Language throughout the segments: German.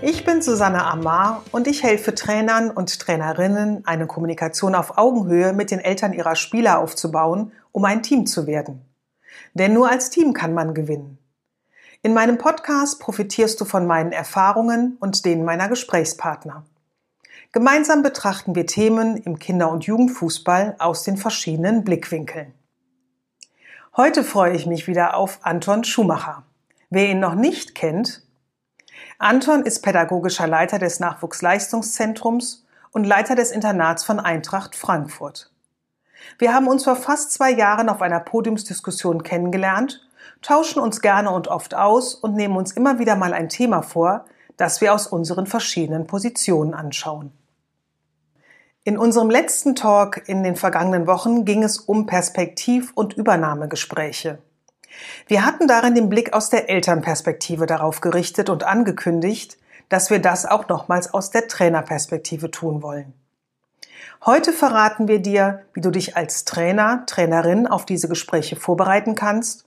Ich bin Susanne Amar und ich helfe Trainern und Trainerinnen, eine Kommunikation auf Augenhöhe mit den Eltern ihrer Spieler aufzubauen, um ein Team zu werden. Denn nur als Team kann man gewinnen. In meinem Podcast profitierst du von meinen Erfahrungen und denen meiner Gesprächspartner. Gemeinsam betrachten wir Themen im Kinder- und Jugendfußball aus den verschiedenen Blickwinkeln. Heute freue ich mich wieder auf Anton Schumacher. Wer ihn noch nicht kennt, Anton ist pädagogischer Leiter des Nachwuchsleistungszentrums und Leiter des Internats von Eintracht Frankfurt. Wir haben uns vor fast zwei Jahren auf einer Podiumsdiskussion kennengelernt, tauschen uns gerne und oft aus und nehmen uns immer wieder mal ein Thema vor, das wir aus unseren verschiedenen Positionen anschauen. In unserem letzten Talk in den vergangenen Wochen ging es um Perspektiv- und Übernahmegespräche. Wir hatten darin den Blick aus der Elternperspektive darauf gerichtet und angekündigt, dass wir das auch nochmals aus der Trainerperspektive tun wollen. Heute verraten wir dir, wie du dich als Trainer, Trainerin auf diese Gespräche vorbereiten kannst,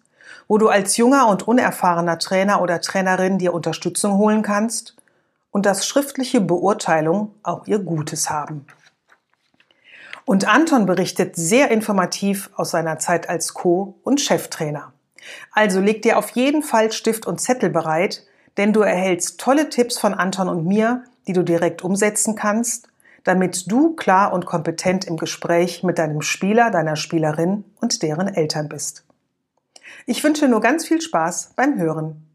wo du als junger und unerfahrener Trainer oder Trainerin dir Unterstützung holen kannst und dass schriftliche Beurteilung auch ihr Gutes haben. Und Anton berichtet sehr informativ aus seiner Zeit als Co- und Cheftrainer. Also leg dir auf jeden Fall Stift und Zettel bereit, denn du erhältst tolle Tipps von Anton und mir, die du direkt umsetzen kannst, damit du klar und kompetent im Gespräch mit deinem Spieler, deiner Spielerin und deren Eltern bist. Ich wünsche nur ganz viel Spaß beim Hören.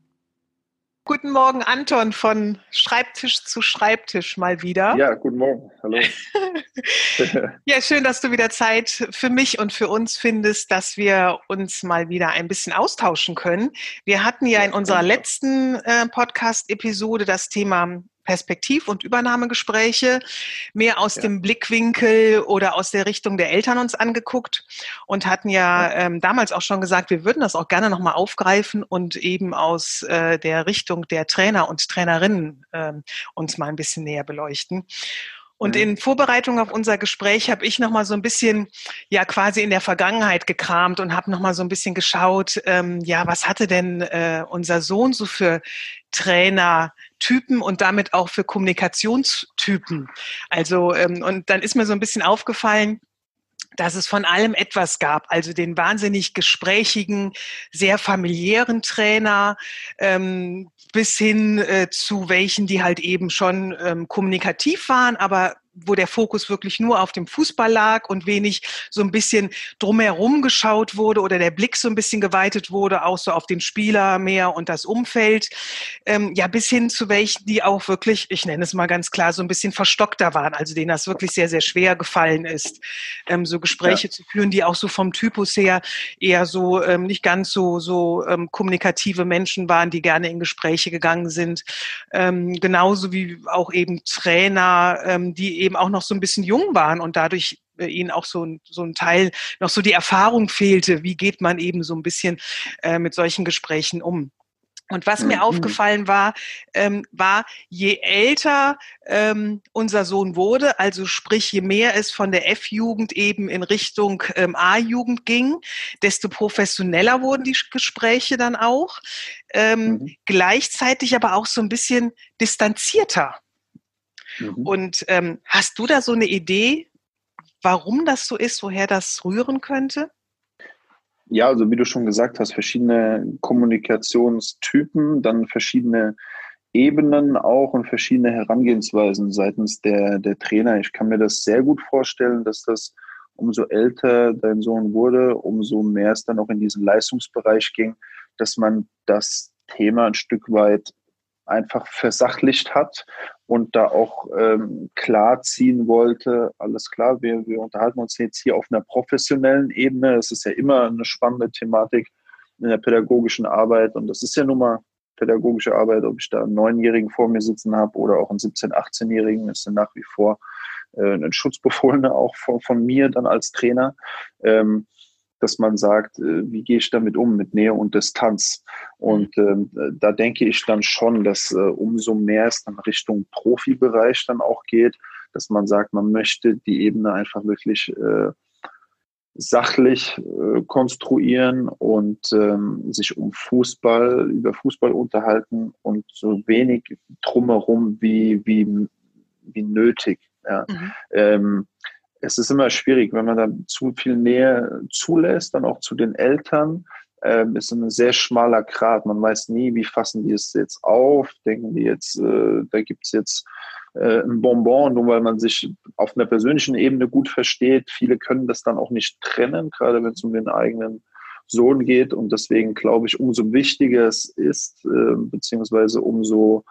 Guten Morgen, Anton, von Schreibtisch zu Schreibtisch mal wieder. Ja, guten Morgen. Hallo. ja, schön, dass du wieder Zeit für mich und für uns findest, dass wir uns mal wieder ein bisschen austauschen können. Wir hatten ja in unserer letzten äh, Podcast-Episode das Thema Perspektiv- und Übernahmegespräche mehr aus ja. dem Blickwinkel oder aus der Richtung der Eltern uns angeguckt und hatten ja ähm, damals auch schon gesagt, wir würden das auch gerne nochmal aufgreifen und eben aus äh, der Richtung der Trainer und Trainerinnen äh, uns mal ein bisschen näher beleuchten. Und mhm. in Vorbereitung auf unser Gespräch habe ich noch mal so ein bisschen ja quasi in der Vergangenheit gekramt und habe noch mal so ein bisschen geschaut, ähm, ja, was hatte denn äh, unser Sohn so für Trainertypen und damit auch für Kommunikationstypen. Also ähm, und dann ist mir so ein bisschen aufgefallen, dass es von allem etwas gab. Also den wahnsinnig gesprächigen, sehr familiären Trainer ähm, bis hin äh, zu welchen, die halt eben schon ähm, kommunikativ waren, aber wo der Fokus wirklich nur auf dem Fußball lag und wenig so ein bisschen drumherum geschaut wurde oder der Blick so ein bisschen geweitet wurde, auch so auf den Spieler mehr und das Umfeld. Ähm, ja, bis hin zu welchen, die auch wirklich, ich nenne es mal ganz klar, so ein bisschen verstockter waren, also denen das wirklich sehr, sehr schwer gefallen ist, ähm, so Gespräche ja. zu führen, die auch so vom Typus her eher so ähm, nicht ganz so, so ähm, kommunikative Menschen waren, die gerne in Gespräche gegangen sind. Ähm, genauso wie auch eben Trainer, ähm, die eben auch noch so ein bisschen jung waren und dadurch äh, ihnen auch so ein, so ein Teil noch so die Erfahrung fehlte. Wie geht man eben so ein bisschen äh, mit solchen Gesprächen um? Und was mir mhm. aufgefallen war, ähm, war, je älter ähm, unser Sohn wurde, also sprich, je mehr es von der F-Jugend eben in Richtung ähm, A-Jugend ging, desto professioneller wurden die Gespräche dann auch. Ähm, mhm. Gleichzeitig aber auch so ein bisschen distanzierter. Mhm. Und ähm, hast du da so eine Idee, warum das so ist, woher das rühren könnte? Ja, also wie du schon gesagt hast, verschiedene Kommunikationstypen, dann verschiedene Ebenen auch und verschiedene Herangehensweisen seitens der, der Trainer. Ich kann mir das sehr gut vorstellen, dass das umso älter dein Sohn wurde, umso mehr es dann auch in diesen Leistungsbereich ging, dass man das Thema ein Stück weit einfach versachlicht hat und da auch ähm, klar ziehen wollte, alles klar, wir, wir unterhalten uns jetzt hier auf einer professionellen Ebene. Es ist ja immer eine spannende Thematik in der pädagogischen Arbeit und das ist ja nun mal pädagogische Arbeit, ob ich da einen Neunjährigen vor mir sitzen habe oder auch einen 17-, 18-Jährigen, ist ja nach wie vor äh, ein Schutzbefohlener auch von, von mir dann als Trainer. Ähm, dass man sagt, äh, wie gehe ich damit um mit Nähe und Distanz? Und ähm, da denke ich dann schon, dass äh, umso mehr es dann Richtung Profibereich dann auch geht, dass man sagt, man möchte die Ebene einfach wirklich äh, sachlich äh, konstruieren und ähm, sich um Fußball, über Fußball unterhalten und so wenig drumherum wie, wie, wie nötig. Ja. Mhm. Ähm, es ist immer schwierig, wenn man da zu viel Nähe zulässt, dann auch zu den Eltern. Ähm, ist ein sehr schmaler Grat. Man weiß nie, wie fassen die es jetzt auf. Denken die jetzt, äh, da gibt es jetzt äh, ein Bonbon, nur weil man sich auf einer persönlichen Ebene gut versteht. Viele können das dann auch nicht trennen, gerade wenn es um den eigenen Sohn geht. Und deswegen glaube ich, umso wichtiger es ist, äh, beziehungsweise umso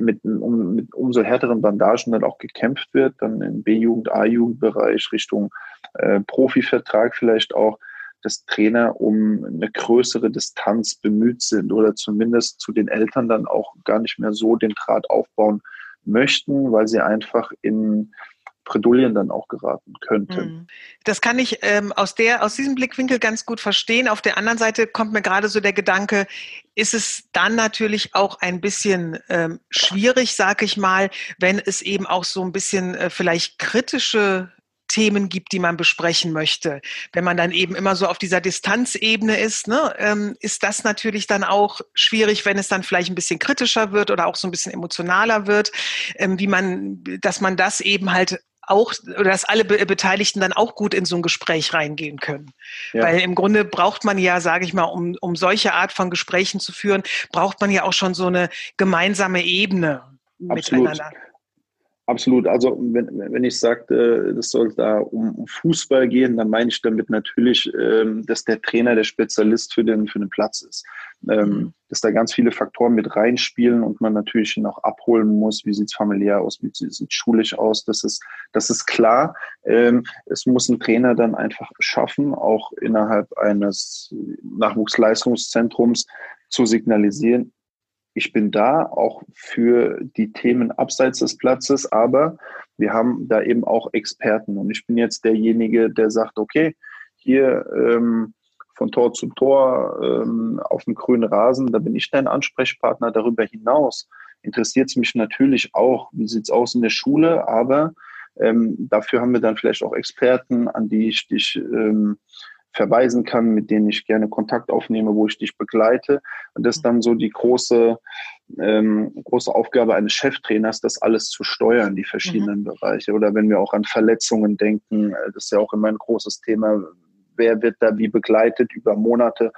mit, um, mit umso härteren Bandagen dann auch gekämpft wird, dann im B-Jugend, A-Jugendbereich Richtung äh, Profivertrag vielleicht auch, dass Trainer um eine größere Distanz bemüht sind oder zumindest zu den Eltern dann auch gar nicht mehr so den Draht aufbauen möchten, weil sie einfach in Bredouillen dann auch geraten könnten. Mhm. Das kann ich ähm, aus, der, aus diesem Blickwinkel ganz gut verstehen. Auf der anderen Seite kommt mir gerade so der Gedanke, ist es dann natürlich auch ein bisschen ähm, schwierig, sag ich mal, wenn es eben auch so ein bisschen äh, vielleicht kritische Themen gibt, die man besprechen möchte. Wenn man dann eben immer so auf dieser Distanzebene ist, ne, ähm, ist das natürlich dann auch schwierig, wenn es dann vielleicht ein bisschen kritischer wird oder auch so ein bisschen emotionaler wird, ähm, wie man, dass man das eben halt auch oder dass alle Beteiligten dann auch gut in so ein Gespräch reingehen können. Ja. Weil im Grunde braucht man ja, sage ich mal, um, um solche Art von Gesprächen zu führen, braucht man ja auch schon so eine gemeinsame Ebene Absolut. miteinander. Absolut. Also wenn, wenn ich sagte, es soll da um, um, Fußball gehen, dann meine ich damit natürlich, ähm, dass der Trainer der Spezialist für den, für den Platz ist. Ähm, mhm. dass da ganz viele Faktoren mit reinspielen und man natürlich auch abholen muss, wie sieht's familiär aus, wie sieht's schulisch aus, das ist, das ist klar. Ähm, es muss ein Trainer dann einfach schaffen, auch innerhalb eines Nachwuchsleistungszentrums zu signalisieren, ich bin da auch für die Themen abseits des Platzes, aber wir haben da eben auch Experten und ich bin jetzt derjenige, der sagt, okay, hier ähm, von Tor zu Tor ähm, auf dem grünen Rasen, da bin ich dein Ansprechpartner. Darüber hinaus interessiert es mich natürlich auch, wie sieht es aus in der Schule, aber ähm, dafür haben wir dann vielleicht auch Experten, an die ich dich ähm, verweisen kann, mit denen ich gerne Kontakt aufnehme, wo ich dich begleite. Und das ist dann so die große, ähm, große Aufgabe eines Cheftrainers, das alles zu steuern, die verschiedenen mhm. Bereiche. Oder wenn wir auch an Verletzungen denken, äh, das ist ja auch immer ein großes Thema. Wer wird da wie begleitet über Monate?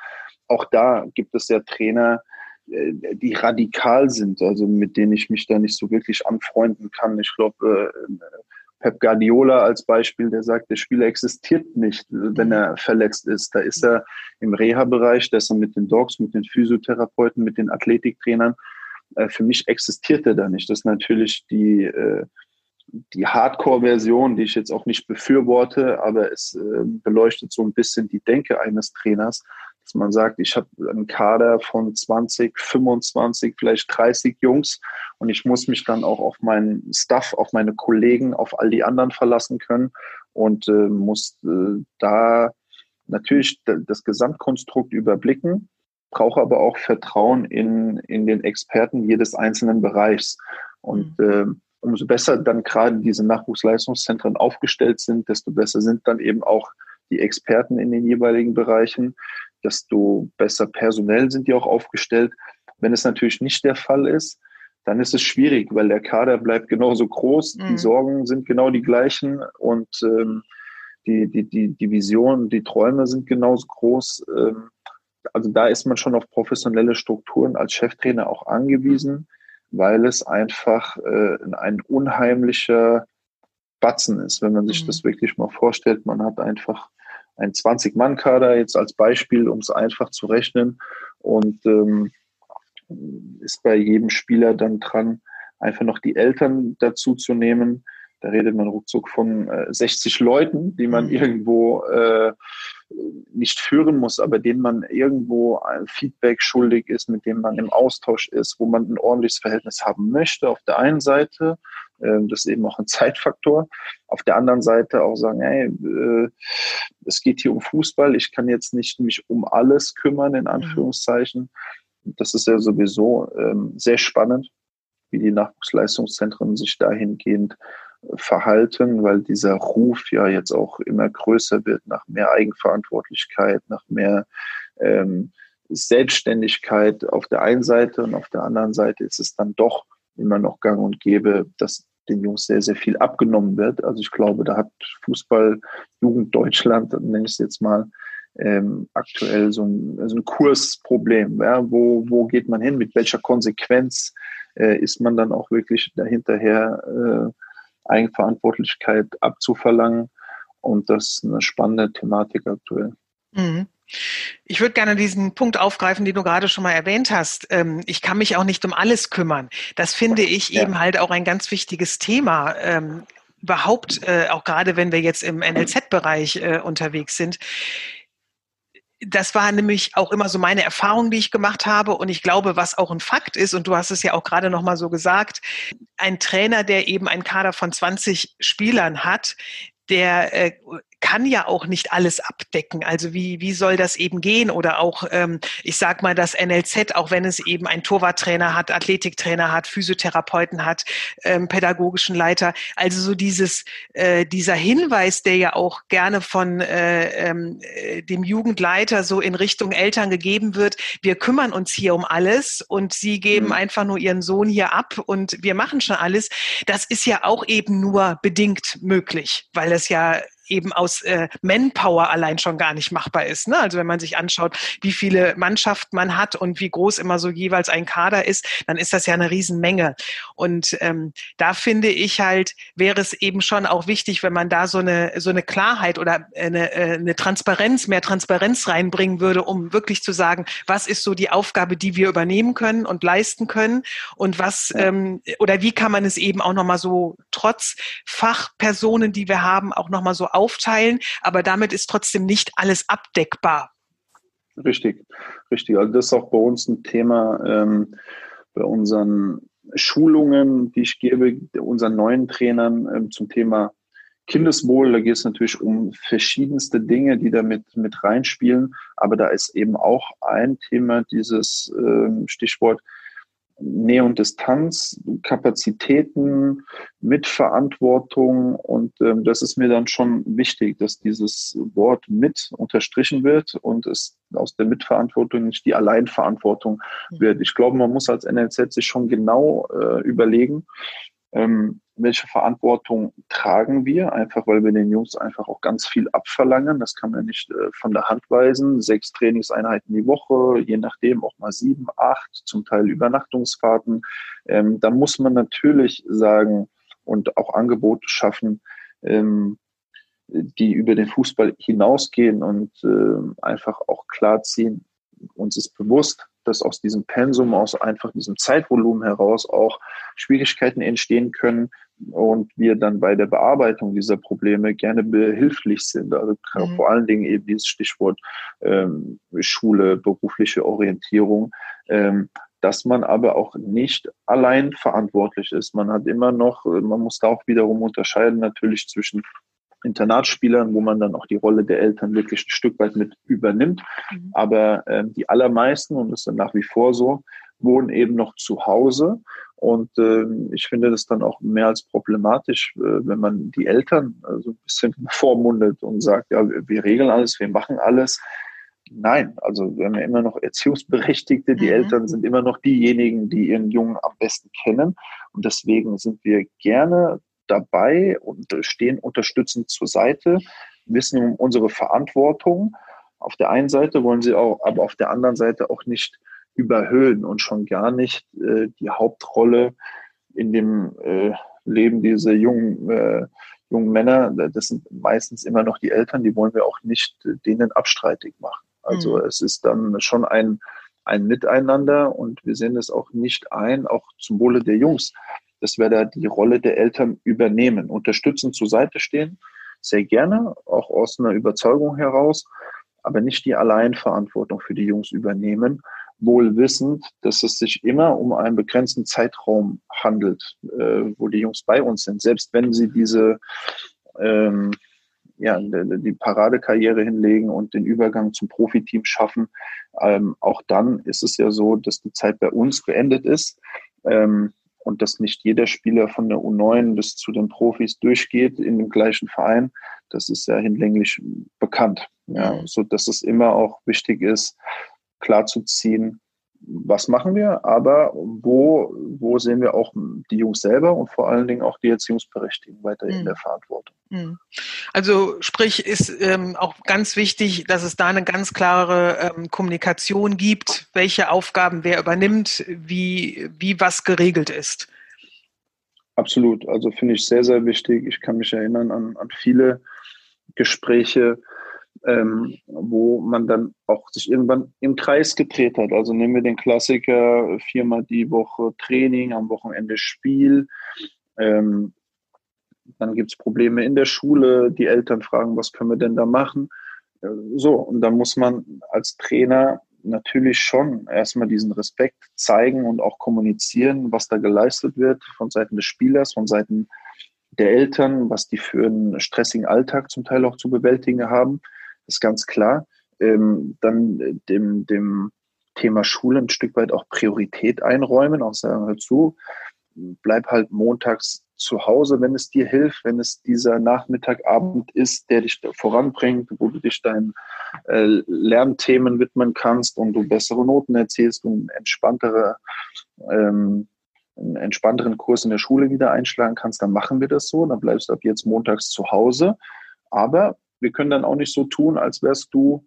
Auch da gibt es ja Trainer, äh, die radikal sind, also mit denen ich mich da nicht so wirklich anfreunden kann. Ich glaube, äh, Pep Guardiola als Beispiel, der sagt, der Spieler existiert nicht, wenn er verletzt ist. Da ist er im Reha-Bereich, da ist er mit den Dogs, mit den Physiotherapeuten, mit den Athletiktrainern. Äh, für mich existiert er da nicht. Das ist natürlich die, die Hardcore-Version, die ich jetzt auch nicht befürworte, aber es äh, beleuchtet so ein bisschen die Denke eines Trainers, dass man sagt, ich habe einen Kader von 20, 25, vielleicht 30 Jungs und ich muss mich dann auch auf meinen Staff, auf meine Kollegen, auf all die anderen verlassen können und äh, muss äh, da natürlich das Gesamtkonstrukt überblicken, brauche aber auch Vertrauen in, in den Experten jedes einzelnen Bereichs. Und mhm. Umso besser dann gerade diese Nachwuchsleistungszentren aufgestellt sind, desto besser sind dann eben auch die Experten in den jeweiligen Bereichen, desto besser personell sind die auch aufgestellt. Wenn es natürlich nicht der Fall ist, dann ist es schwierig, weil der Kader bleibt genauso groß, mhm. die Sorgen sind genau die gleichen und ähm, die, die, die, die Vision, die Träume sind genauso groß. Ähm, also da ist man schon auf professionelle Strukturen als Cheftrainer auch angewiesen, weil es einfach äh, ein unheimlicher Batzen ist, wenn man sich mhm. das wirklich mal vorstellt. Man hat einfach ein 20-Mann-Kader jetzt als Beispiel, um es einfach zu rechnen. Und ähm, ist bei jedem Spieler dann dran, einfach noch die Eltern dazu zu nehmen. Da redet man ruckzuck von äh, 60 Leuten, die man mhm. irgendwo äh, nicht führen muss, aber denen man irgendwo ein Feedback schuldig ist, mit dem man im Austausch ist, wo man ein ordentliches Verhältnis haben möchte auf der einen Seite Ähm, das ist eben auch ein Zeitfaktor. Auf der anderen Seite auch sagen, hey, äh, es geht hier um Fußball, ich kann jetzt nicht mich um alles kümmern, in mhm. Anführungszeichen. Das ist ja sowieso ähm, sehr spannend, wie die Nachwuchsleistungszentren sich dahingehend verhalten, weil dieser Ruf ja jetzt auch immer größer wird nach mehr Eigenverantwortlichkeit, nach mehr ähm, Selbstständigkeit auf der einen Seite und auf der anderen Seite ist es dann doch immer noch gang und gäbe, dass den Jungs sehr, sehr viel abgenommen wird. Also ich glaube, da hat Fußball Jugend Deutschland, nenne ich es jetzt mal, ähm, aktuell so ein, also ein Kursproblem. Ja? Wo, wo geht man hin? Mit welcher Konsequenz äh, ist man dann auch wirklich dahinterher, äh, Eigenverantwortlichkeit abzuverlangen? Und das ist eine spannende Thematik aktuell. Mhm. Ich würde gerne diesen Punkt aufgreifen, den du gerade schon mal erwähnt hast. Ähm, ich kann mich auch nicht um alles kümmern. Das finde ich ja. eben halt auch ein ganz wichtiges Thema. Ähm, überhaupt, äh, auch gerade wenn wir jetzt im NLZ-Bereich äh, unterwegs sind. Das war nämlich auch immer so meine Erfahrung, die ich gemacht habe. Und ich glaube, was auch ein Fakt ist, und du hast es ja auch gerade nochmal so gesagt, ein Trainer, der eben einen Kader von 20 Spielern hat, der äh, kann ja auch nicht alles abdecken. Also wie, wie soll das eben gehen? Oder auch, ähm, ich sag mal, das NLZ, auch wenn es eben einen Torwarttrainer hat, Athletiktrainer hat, Physiotherapeuten hat, ähm, pädagogischen Leiter. Also so dieses, äh, dieser Hinweis, der ja auch gerne von äh, ähm, äh, dem Jugendleiter so in Richtung Eltern gegeben wird, wir kümmern uns hier um alles und sie geben mhm. einfach nur ihren Sohn hier ab und wir machen schon alles. Das ist ja auch eben nur bedingt möglich, weil es ja eben aus äh, Manpower allein schon gar nicht machbar ist. Ne? Also wenn man sich anschaut, wie viele Mannschaften man hat und wie groß immer so jeweils ein Kader ist, dann ist das ja eine Riesenmenge. Und ähm, da finde ich halt, wäre es eben schon auch wichtig, wenn man da so eine, so eine Klarheit oder eine, äh, eine Transparenz, mehr Transparenz reinbringen würde, um wirklich zu sagen, was ist so die Aufgabe, die wir übernehmen können und leisten können und was ähm, oder wie kann man es eben auch nochmal so trotz Fachpersonen, die wir haben, auch nochmal so aufteilen, aber damit ist trotzdem nicht alles abdeckbar. Richtig, richtig. Also das ist auch bei uns ein Thema ähm, bei unseren Schulungen, die ich gebe, unseren neuen Trainern ähm, zum Thema Kindeswohl. Da geht es natürlich um verschiedenste Dinge, die da mit, mit reinspielen. Aber da ist eben auch ein Thema dieses ähm, Stichwort Nähe und Distanz, Kapazitäten, Mitverantwortung und ähm, das ist mir dann schon wichtig, dass dieses Wort mit unterstrichen wird und es aus der Mitverantwortung nicht die Alleinverantwortung mhm. wird. Ich glaube, man muss als NLZ sich schon genau äh, überlegen, ähm, welche Verantwortung tragen wir, einfach weil wir den Jungs einfach auch ganz viel abverlangen. Das kann man nicht äh, von der Hand weisen. Sechs Trainingseinheiten die Woche, je nachdem auch mal sieben, acht, zum Teil Übernachtungsfahrten. Ähm, da muss man natürlich sagen und auch Angebote schaffen, ähm, die über den Fußball hinausgehen und äh, einfach auch klarziehen. Uns ist bewusst, dass aus diesem Pensum, aus einfach diesem Zeitvolumen heraus auch Schwierigkeiten entstehen können und wir dann bei der Bearbeitung dieser Probleme gerne behilflich sind. Also mhm. vor allen Dingen eben dieses Stichwort ähm, Schule, berufliche Orientierung. Ähm, dass man aber auch nicht allein verantwortlich ist. Man hat immer noch, man muss da auch wiederum unterscheiden natürlich zwischen Internatsspielern, wo man dann auch die Rolle der Eltern wirklich ein Stück weit mit übernimmt. Mhm. Aber äh, die allermeisten, und das ist dann nach wie vor so, wohnen eben noch zu Hause. Und äh, ich finde das dann auch mehr als problematisch, äh, wenn man die Eltern äh, so ein bisschen vormundet und sagt, ja, wir, wir regeln alles, wir machen alles. Nein, also wir haben ja immer noch Erziehungsberechtigte. Die mhm. Eltern sind immer noch diejenigen, die ihren Jungen am besten kennen. Und deswegen sind wir gerne dabei und stehen unterstützend zur Seite, wissen um unsere Verantwortung. Auf der einen Seite wollen sie auch, aber auf der anderen Seite auch nicht überhöhen und schon gar nicht äh, die Hauptrolle in dem äh, Leben dieser jungen, äh, jungen Männer. Das sind meistens immer noch die Eltern, die wollen wir auch nicht äh, denen abstreitig machen. Also mhm. es ist dann schon ein, ein Miteinander und wir sehen es auch nicht ein, auch zum Wohle der Jungs, dass wir da die Rolle der Eltern übernehmen, unterstützen, zur Seite stehen, sehr gerne, auch aus einer Überzeugung heraus, aber nicht die Alleinverantwortung für die Jungs übernehmen, wohl wissend, dass es sich immer um einen begrenzten Zeitraum handelt, äh, wo die Jungs bei uns sind. Selbst wenn sie diese ähm, ja, die Paradekarriere hinlegen und den Übergang zum Profiteam schaffen. Ähm, auch dann ist es ja so, dass die Zeit bei uns beendet ist ähm, und dass nicht jeder Spieler von der U9 bis zu den Profis durchgeht in dem gleichen Verein. Das ist ja hinlänglich bekannt. Ja, mhm. so dass es immer auch wichtig ist, klarzuziehen, was machen wir, aber wo, wo sehen wir auch die Jungs selber und vor allen Dingen auch die Erziehungsberechtigten weiter in mhm. der Verantwortung. Mhm. Also sprich, ist ähm, auch ganz wichtig, dass es da eine ganz klare ähm, Kommunikation gibt, welche Aufgaben wer übernimmt, wie, wie was geregelt ist. Absolut, also finde ich sehr, sehr wichtig. Ich kann mich erinnern an, an viele Gespräche, ähm, wo man dann auch sich irgendwann im Kreis gedreht hat. Also nehmen wir den Klassiker, viermal die Woche Training, am Wochenende Spiel. Ähm, dann gibt es Probleme in der Schule, die Eltern fragen, was können wir denn da machen? Äh, so, und dann muss man als Trainer natürlich schon erstmal diesen Respekt zeigen und auch kommunizieren, was da geleistet wird von Seiten des Spielers, von Seiten der Eltern, was die für einen stressigen Alltag zum Teil auch zu bewältigen haben ist ganz klar. Ähm, dann dem, dem Thema Schule ein Stück weit auch Priorität einräumen, auch sagen, hör zu, bleib halt montags zu Hause, wenn es dir hilft, wenn es dieser Nachmittagabend ist, der dich voranbringt, wo du dich deinen äh, Lernthemen widmen kannst und du bessere Noten erzielst und entspanntere, ähm, einen entspannteren Kurs in der Schule wieder einschlagen kannst, dann machen wir das so. Dann bleibst du ab jetzt montags zu Hause. Aber wir können dann auch nicht so tun, als wärst du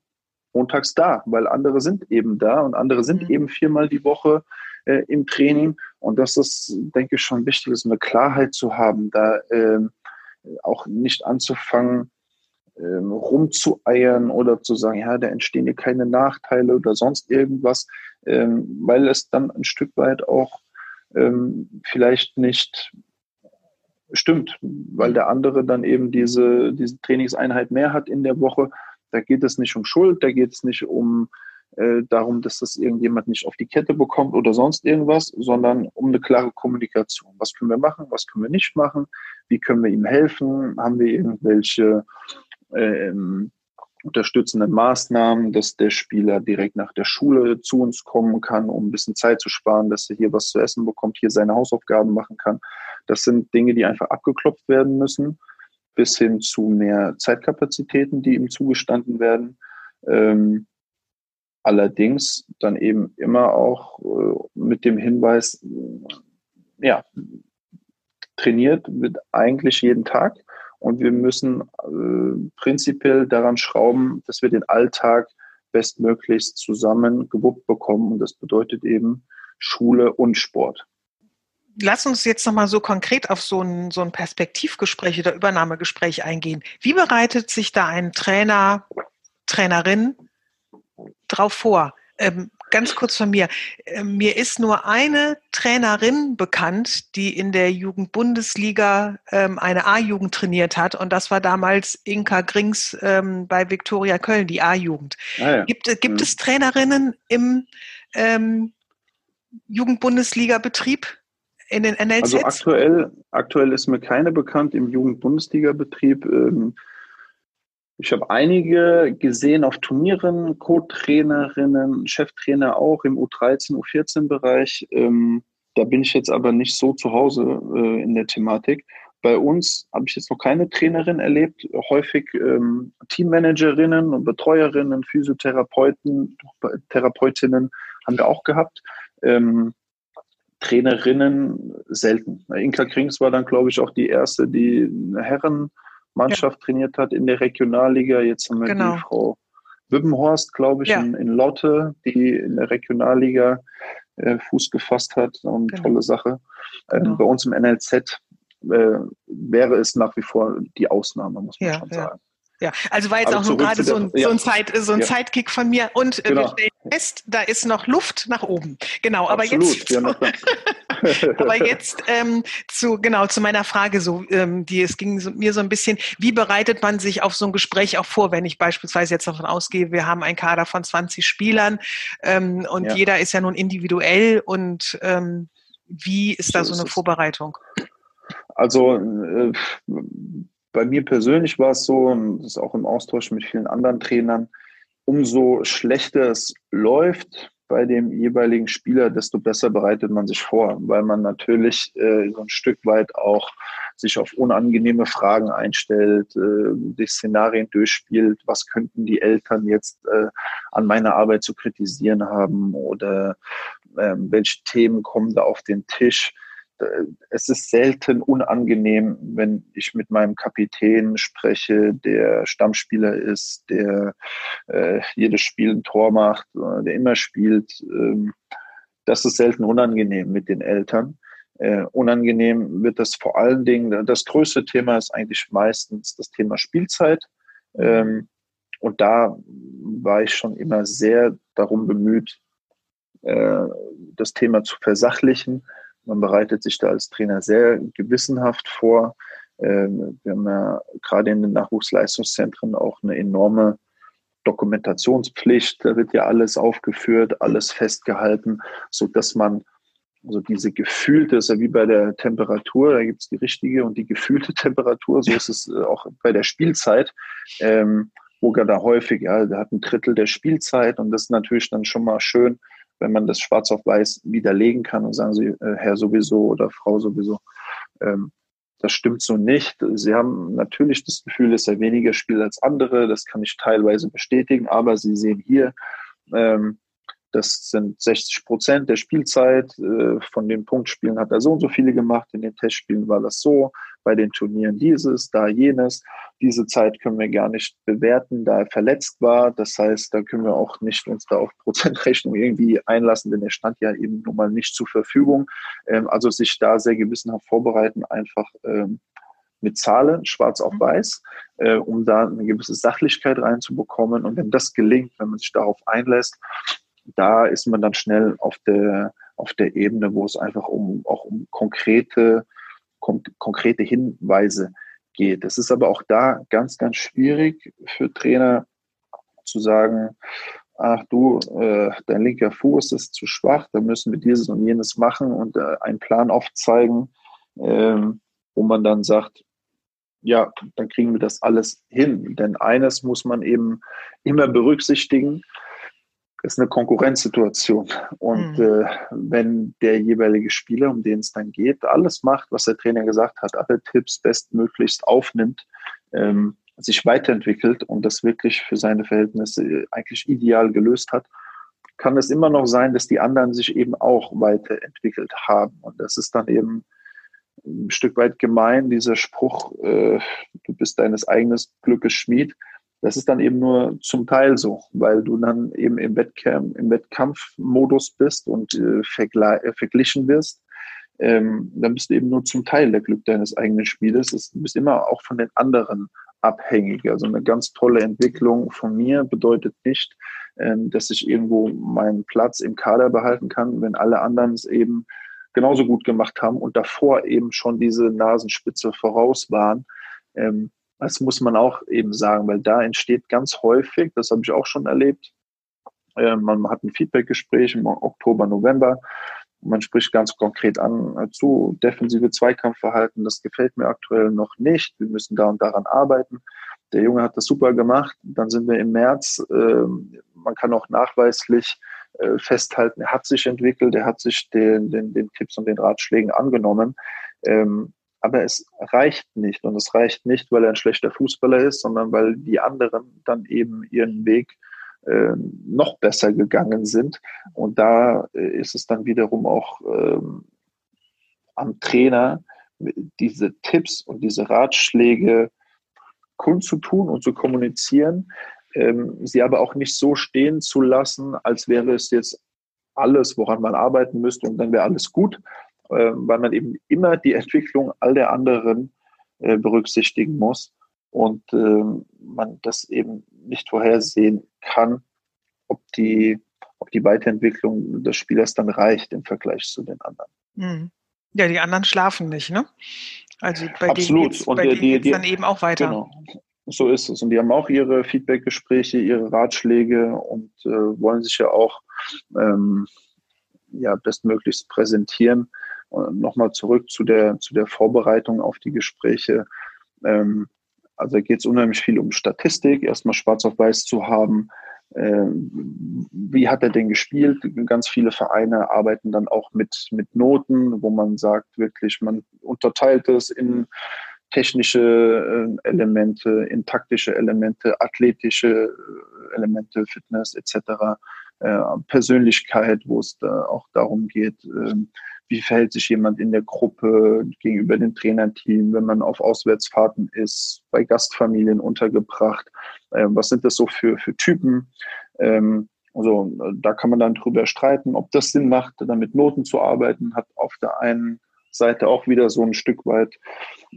montags da, weil andere sind eben da und andere sind mhm. eben viermal die Woche äh, im Training. Und das ist, denke ich, schon wichtig, ist eine Klarheit zu haben, da äh, auch nicht anzufangen, äh, rumzueiern oder zu sagen, ja, da entstehen hier keine Nachteile oder sonst irgendwas, ähm, weil es dann ein Stück weit auch ähm, vielleicht nicht stimmt, weil der andere dann eben diese, diese Trainingseinheit mehr hat in der Woche. Da geht es nicht um Schuld, da geht es nicht um äh, darum, dass das irgendjemand nicht auf die Kette bekommt oder sonst irgendwas, sondern um eine klare Kommunikation. Was können wir machen, was können wir nicht machen, wie können wir ihm helfen, haben wir irgendwelche ähm, unterstützenden Maßnahmen, dass der Spieler direkt nach der Schule zu uns kommen kann, um ein bisschen Zeit zu sparen, dass er hier was zu essen bekommt, hier seine Hausaufgaben machen kann. Das sind Dinge, die einfach abgeklopft werden müssen, bis hin zu mehr Zeitkapazitäten, die ihm zugestanden werden. Ähm, allerdings dann eben immer auch äh, mit dem Hinweis, ja, trainiert wird eigentlich jeden Tag und wir müssen äh, prinzipiell daran schrauben, dass wir den Alltag bestmöglichst zusammen gewuppt bekommen und das bedeutet eben Schule und Sport lass uns jetzt nochmal so konkret auf so ein, so ein Perspektivgespräch oder Übernahmegespräch eingehen. Wie bereitet sich da ein Trainer, Trainerin drauf vor? Ähm, ganz kurz von mir. Ähm, mir ist nur eine Trainerin bekannt, die in der Jugendbundesliga ähm, eine A-Jugend trainiert hat. Und das war damals Inka Grings ähm, bei Viktoria Köln, die A-Jugend. Ah, ja. Gibt, gibt mhm. es Trainerinnen im ähm, Jugendbundesliga-Betrieb? in den NLZ? Also aktuell, aktuell ist mir keine bekannt im Jugendbundesliga-Betrieb. Ähm, ich habe einige gesehen auf Turnieren, Co-Trainerinnen, Cheftrainer auch im U13, U14-Bereich. Ähm, da bin ich jetzt aber nicht so zu Hause äh, in der Thematik. Bei uns habe ich jetzt noch keine Trainerin erlebt, häufig ähm, Teammanagerinnen und Betreuerinnen, Physiotherapeuten, Therapeutinnen haben wir auch gehabt. Ähm, Trainerinnen selten. Inka Krings war dann, glaube ich, auch die erste, die eine Herrenmannschaft ja. trainiert hat in der Regionalliga. Jetzt haben wir genau. die Frau Wippenhorst, glaube ich, ja. in, in, Lotte, die in der Regionalliga äh, Fuß gefasst hat. Eine genau. tolle Sache. Ähm, genau. Bei uns im NLZ äh, wäre es nach wie vor die Ausnahme, muss man ja, schon sagen. Ja, also war jetzt Aber auch nur gerade so ein, so ein, Zeit, so ein ja. Sidekick von mir. Und äh, genau. wir stellen fest, da ist noch Luft nach oben. Genau, aber Absolut. jetzt. Ja, Aber jetzt ähm, zu genau zu meiner Frage so, ähm, die es ging so, mir so ein bisschen, wie bereitet man sich auf so ein Gespräch auch vor, wenn ich beispielsweise jetzt davon ausgehe, wir haben einen Kader von 20 Spielern ähm, und ja. jeder ist ja nun individuell und ähm, wie ist da so, so eine Vorbereitung? Also äh, bei mir persönlich war es so, und das ist auch im Austausch mit vielen anderen Trainern, umso schlechter es läuft bei dem jeweiligen Spieler, desto besser bereitet man sich vor, weil man natürlich äh, so ein Stück weit auch sich auf unangenehme Fragen einstellt, äh, die Szenarien durchspielt, was könnten die Eltern jetzt äh, an meiner Arbeit zu kritisieren haben? Oder äh, welche Themen kommen da auf den Tisch es ist selten unangenehm, wenn ich mit meinem Kapitän spreche, der Stammspieler ist, der äh, jedes Spiel ein Tor macht, äh, der immer spielt. Ähm, das ist selten unangenehm mit den Eltern. Äh, unangenehm wird das vor allen Dingen, das größte Thema ist eigentlich meistens das Thema Spielzeit. Ähm, und da war ich schon immer sehr darum bemüht, äh, das Thema zu versachlichen man bereitet sich da als Trainer sehr gewissenhaft vor. Ähm, wir haben ja gerade in den Nachwuchsleistungszentren auch eine enorme Dokumentationspflicht. Da wird ja alles aufgeführt, alles festgehalten, so dass man also diese gefühlte, ist ja wie bei der Temperatur, da gibt es die richtige und die gefühlte Temperatur, so ist es äh, auch bei der Spielzeit. Ähm, Roger da häufig, ja, der hat ein Drittel der Spielzeit und das ist natürlich dann schon mal schön, wenn man das schwarz auf weiß widerlegen kann und sagen Sie, äh, Herr sowieso oder Frau sowieso, ähm, das stimmt so nicht. Sie haben natürlich das Gefühl, dass er weniger spielt als andere. Das kann ich teilweise bestätigen. Aber Sie sehen hier, ähm, das sind 60 Prozent der Spielzeit. Äh, von den Punktspielen hat er so und so viele gemacht. In den Testspielen war das so. Bei den Turnieren dieses, da jenes. Diese Zeit können wir gar nicht bewerten, da er verletzt war. Das heißt, da können wir auch nicht uns da auf Prozentrechnung irgendwie einlassen, denn er stand ja eben nun mal nicht zur Verfügung. Ähm, also sich da sehr gewissenhaft vorbereiten, einfach ähm, mit Zahlen, schwarz auf mhm. weiß, äh, um da eine gewisse Sachlichkeit reinzubekommen. Und wenn das gelingt, wenn man sich darauf einlässt, da ist man dann schnell auf der, auf der Ebene, wo es einfach um, auch um konkrete, kon konkrete Hinweise geht. Es ist aber auch da ganz, ganz schwierig für Trainer zu sagen, ach du, äh, dein linker Fuß ist zu schwach, da müssen wir dieses und jenes machen und äh, einen Plan aufzeigen, äh, wo man dann sagt, ja, dann kriegen wir das alles hin. Denn eines muss man eben immer berücksichtigen, ist eine Konkurrenzsituation. Und mhm. äh, wenn der jeweilige Spieler, um den es dann geht, alles macht, was der Trainer gesagt hat, alle Tipps bestmöglichst aufnimmt, ähm, sich weiterentwickelt und das wirklich für seine Verhältnisse eigentlich ideal gelöst hat, kann es immer noch sein, dass die anderen sich eben auch weiterentwickelt haben. Und das ist dann eben ein Stück weit gemein, dieser Spruch, äh, du bist deines eigenen Glückes Schmied das ist dann eben nur zum Teil so, weil du dann eben im, Wettkampf, im Wettkampfmodus bist und äh, äh, verglichen wirst. Ähm, dann bist du eben nur zum Teil der Glück deines eigenen Spieles. Du bist immer auch von den anderen abhängig. Also eine ganz tolle Entwicklung von mir bedeutet nicht, ähm, dass ich irgendwo meinen Platz im Kader behalten kann, wenn alle anderen es eben genauso gut gemacht haben und davor eben schon diese Nasenspitze voraus waren. Ähm, das muss man auch eben sagen, weil da entsteht ganz häufig, das habe ich auch schon erlebt, äh, man hat ein Feedbackgespräch im Oktober, November. Man spricht ganz konkret an äh, zu defensive Zweikampfverhalten. Das gefällt mir aktuell noch nicht. Wir müssen da und daran arbeiten. Der Junge hat das super gemacht. Dann sind wir im März. Äh, man kann auch nachweislich äh, festhalten, er hat sich entwickelt, er hat sich den, den, den Tipps und den Ratschlägen angenommen. Ähm, aber es reicht nicht. Und es reicht nicht, weil er ein schlechter Fußballer ist, sondern weil die anderen dann eben ihren Weg äh, noch besser gegangen sind. Und da äh, ist es dann wiederum auch ähm, am Trainer, diese Tipps und diese Ratschläge kundzutun und zu kommunizieren, ähm, sie aber auch nicht so stehen zu lassen, als wäre es jetzt alles, woran man arbeiten müsste und dann wäre alles gut, weil man eben immer die Entwicklung all der anderen äh, berücksichtigen muss und ähm, man das eben nicht vorhersehen kann, ob die, ob die Weiterentwicklung des Spielers dann reicht im Vergleich zu den anderen. Mhm. Ja, die anderen schlafen nicht, ne? Also bei Absolut. denen geht es dann eben auch weiter. Genau. So ist es. Und die haben auch ihre Feedbackgespräche, ihre Ratschläge und äh, wollen sich ja auch ähm, ja, bestmöglichst präsentieren. Nochmal zurück zu der, zu der Vorbereitung auf die Gespräche. Ähm, also geht es unheimlich viel um Statistik, erstmal schwarz auf weiß zu haben. Äh, wie hat er denn gespielt? Ganz viele Vereine arbeiten dann auch mit, mit Noten, wo man sagt, wirklich, man unterteilt es in technische äh, Elemente, in taktische Elemente, athletische äh, Elemente, Fitness etc., äh, Persönlichkeit, wo es da auch darum geht, ähm, wie verhält sich jemand in der Gruppe gegenüber dem Trainerteam, wenn man auf Auswärtsfahrten ist, bei Gastfamilien untergebracht, was sind das so für, für Typen? Ähm, also da kann man dann drüber streiten, ob das Sinn macht, dann mit Noten zu arbeiten, hat auf der einen Seite auch wieder so ein Stück weit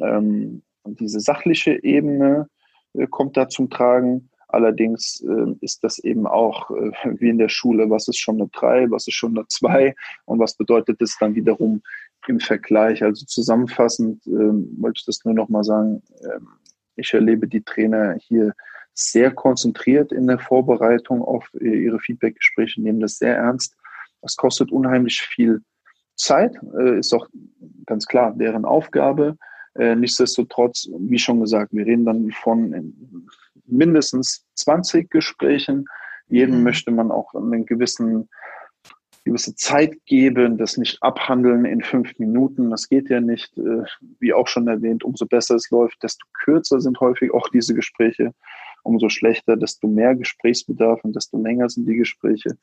ähm, diese sachliche Ebene äh, kommt da zum Tragen. Allerdings äh, ist das eben auch äh, wie in der Schule, was ist schon eine 3, was ist schon eine 2 und was bedeutet das dann wiederum im Vergleich. Also zusammenfassend ähm, wollte ich das nur noch mal sagen, ähm, ich erlebe die Trainer hier sehr konzentriert in der Vorbereitung auf äh, ihre Feedbackgespräche, nehmen das sehr ernst. Das kostet unheimlich viel Zeit, äh, ist auch ganz klar deren Aufgabe. Äh, nichtsdestotrotz, wie schon gesagt, wir reden dann von mindestens 20 Gesprächen. Jedem mhm. möchte man auch einen gewissen gewisse Zeit geben, das nicht abhandeln in fünf Minuten. Das geht ja nicht, äh, wie auch schon erwähnt, umso besser es läuft, desto kürzer sind häufig auch diese Gespräche, umso schlechter, desto mehr Gesprächsbedarf und desto länger sind die Gespräche.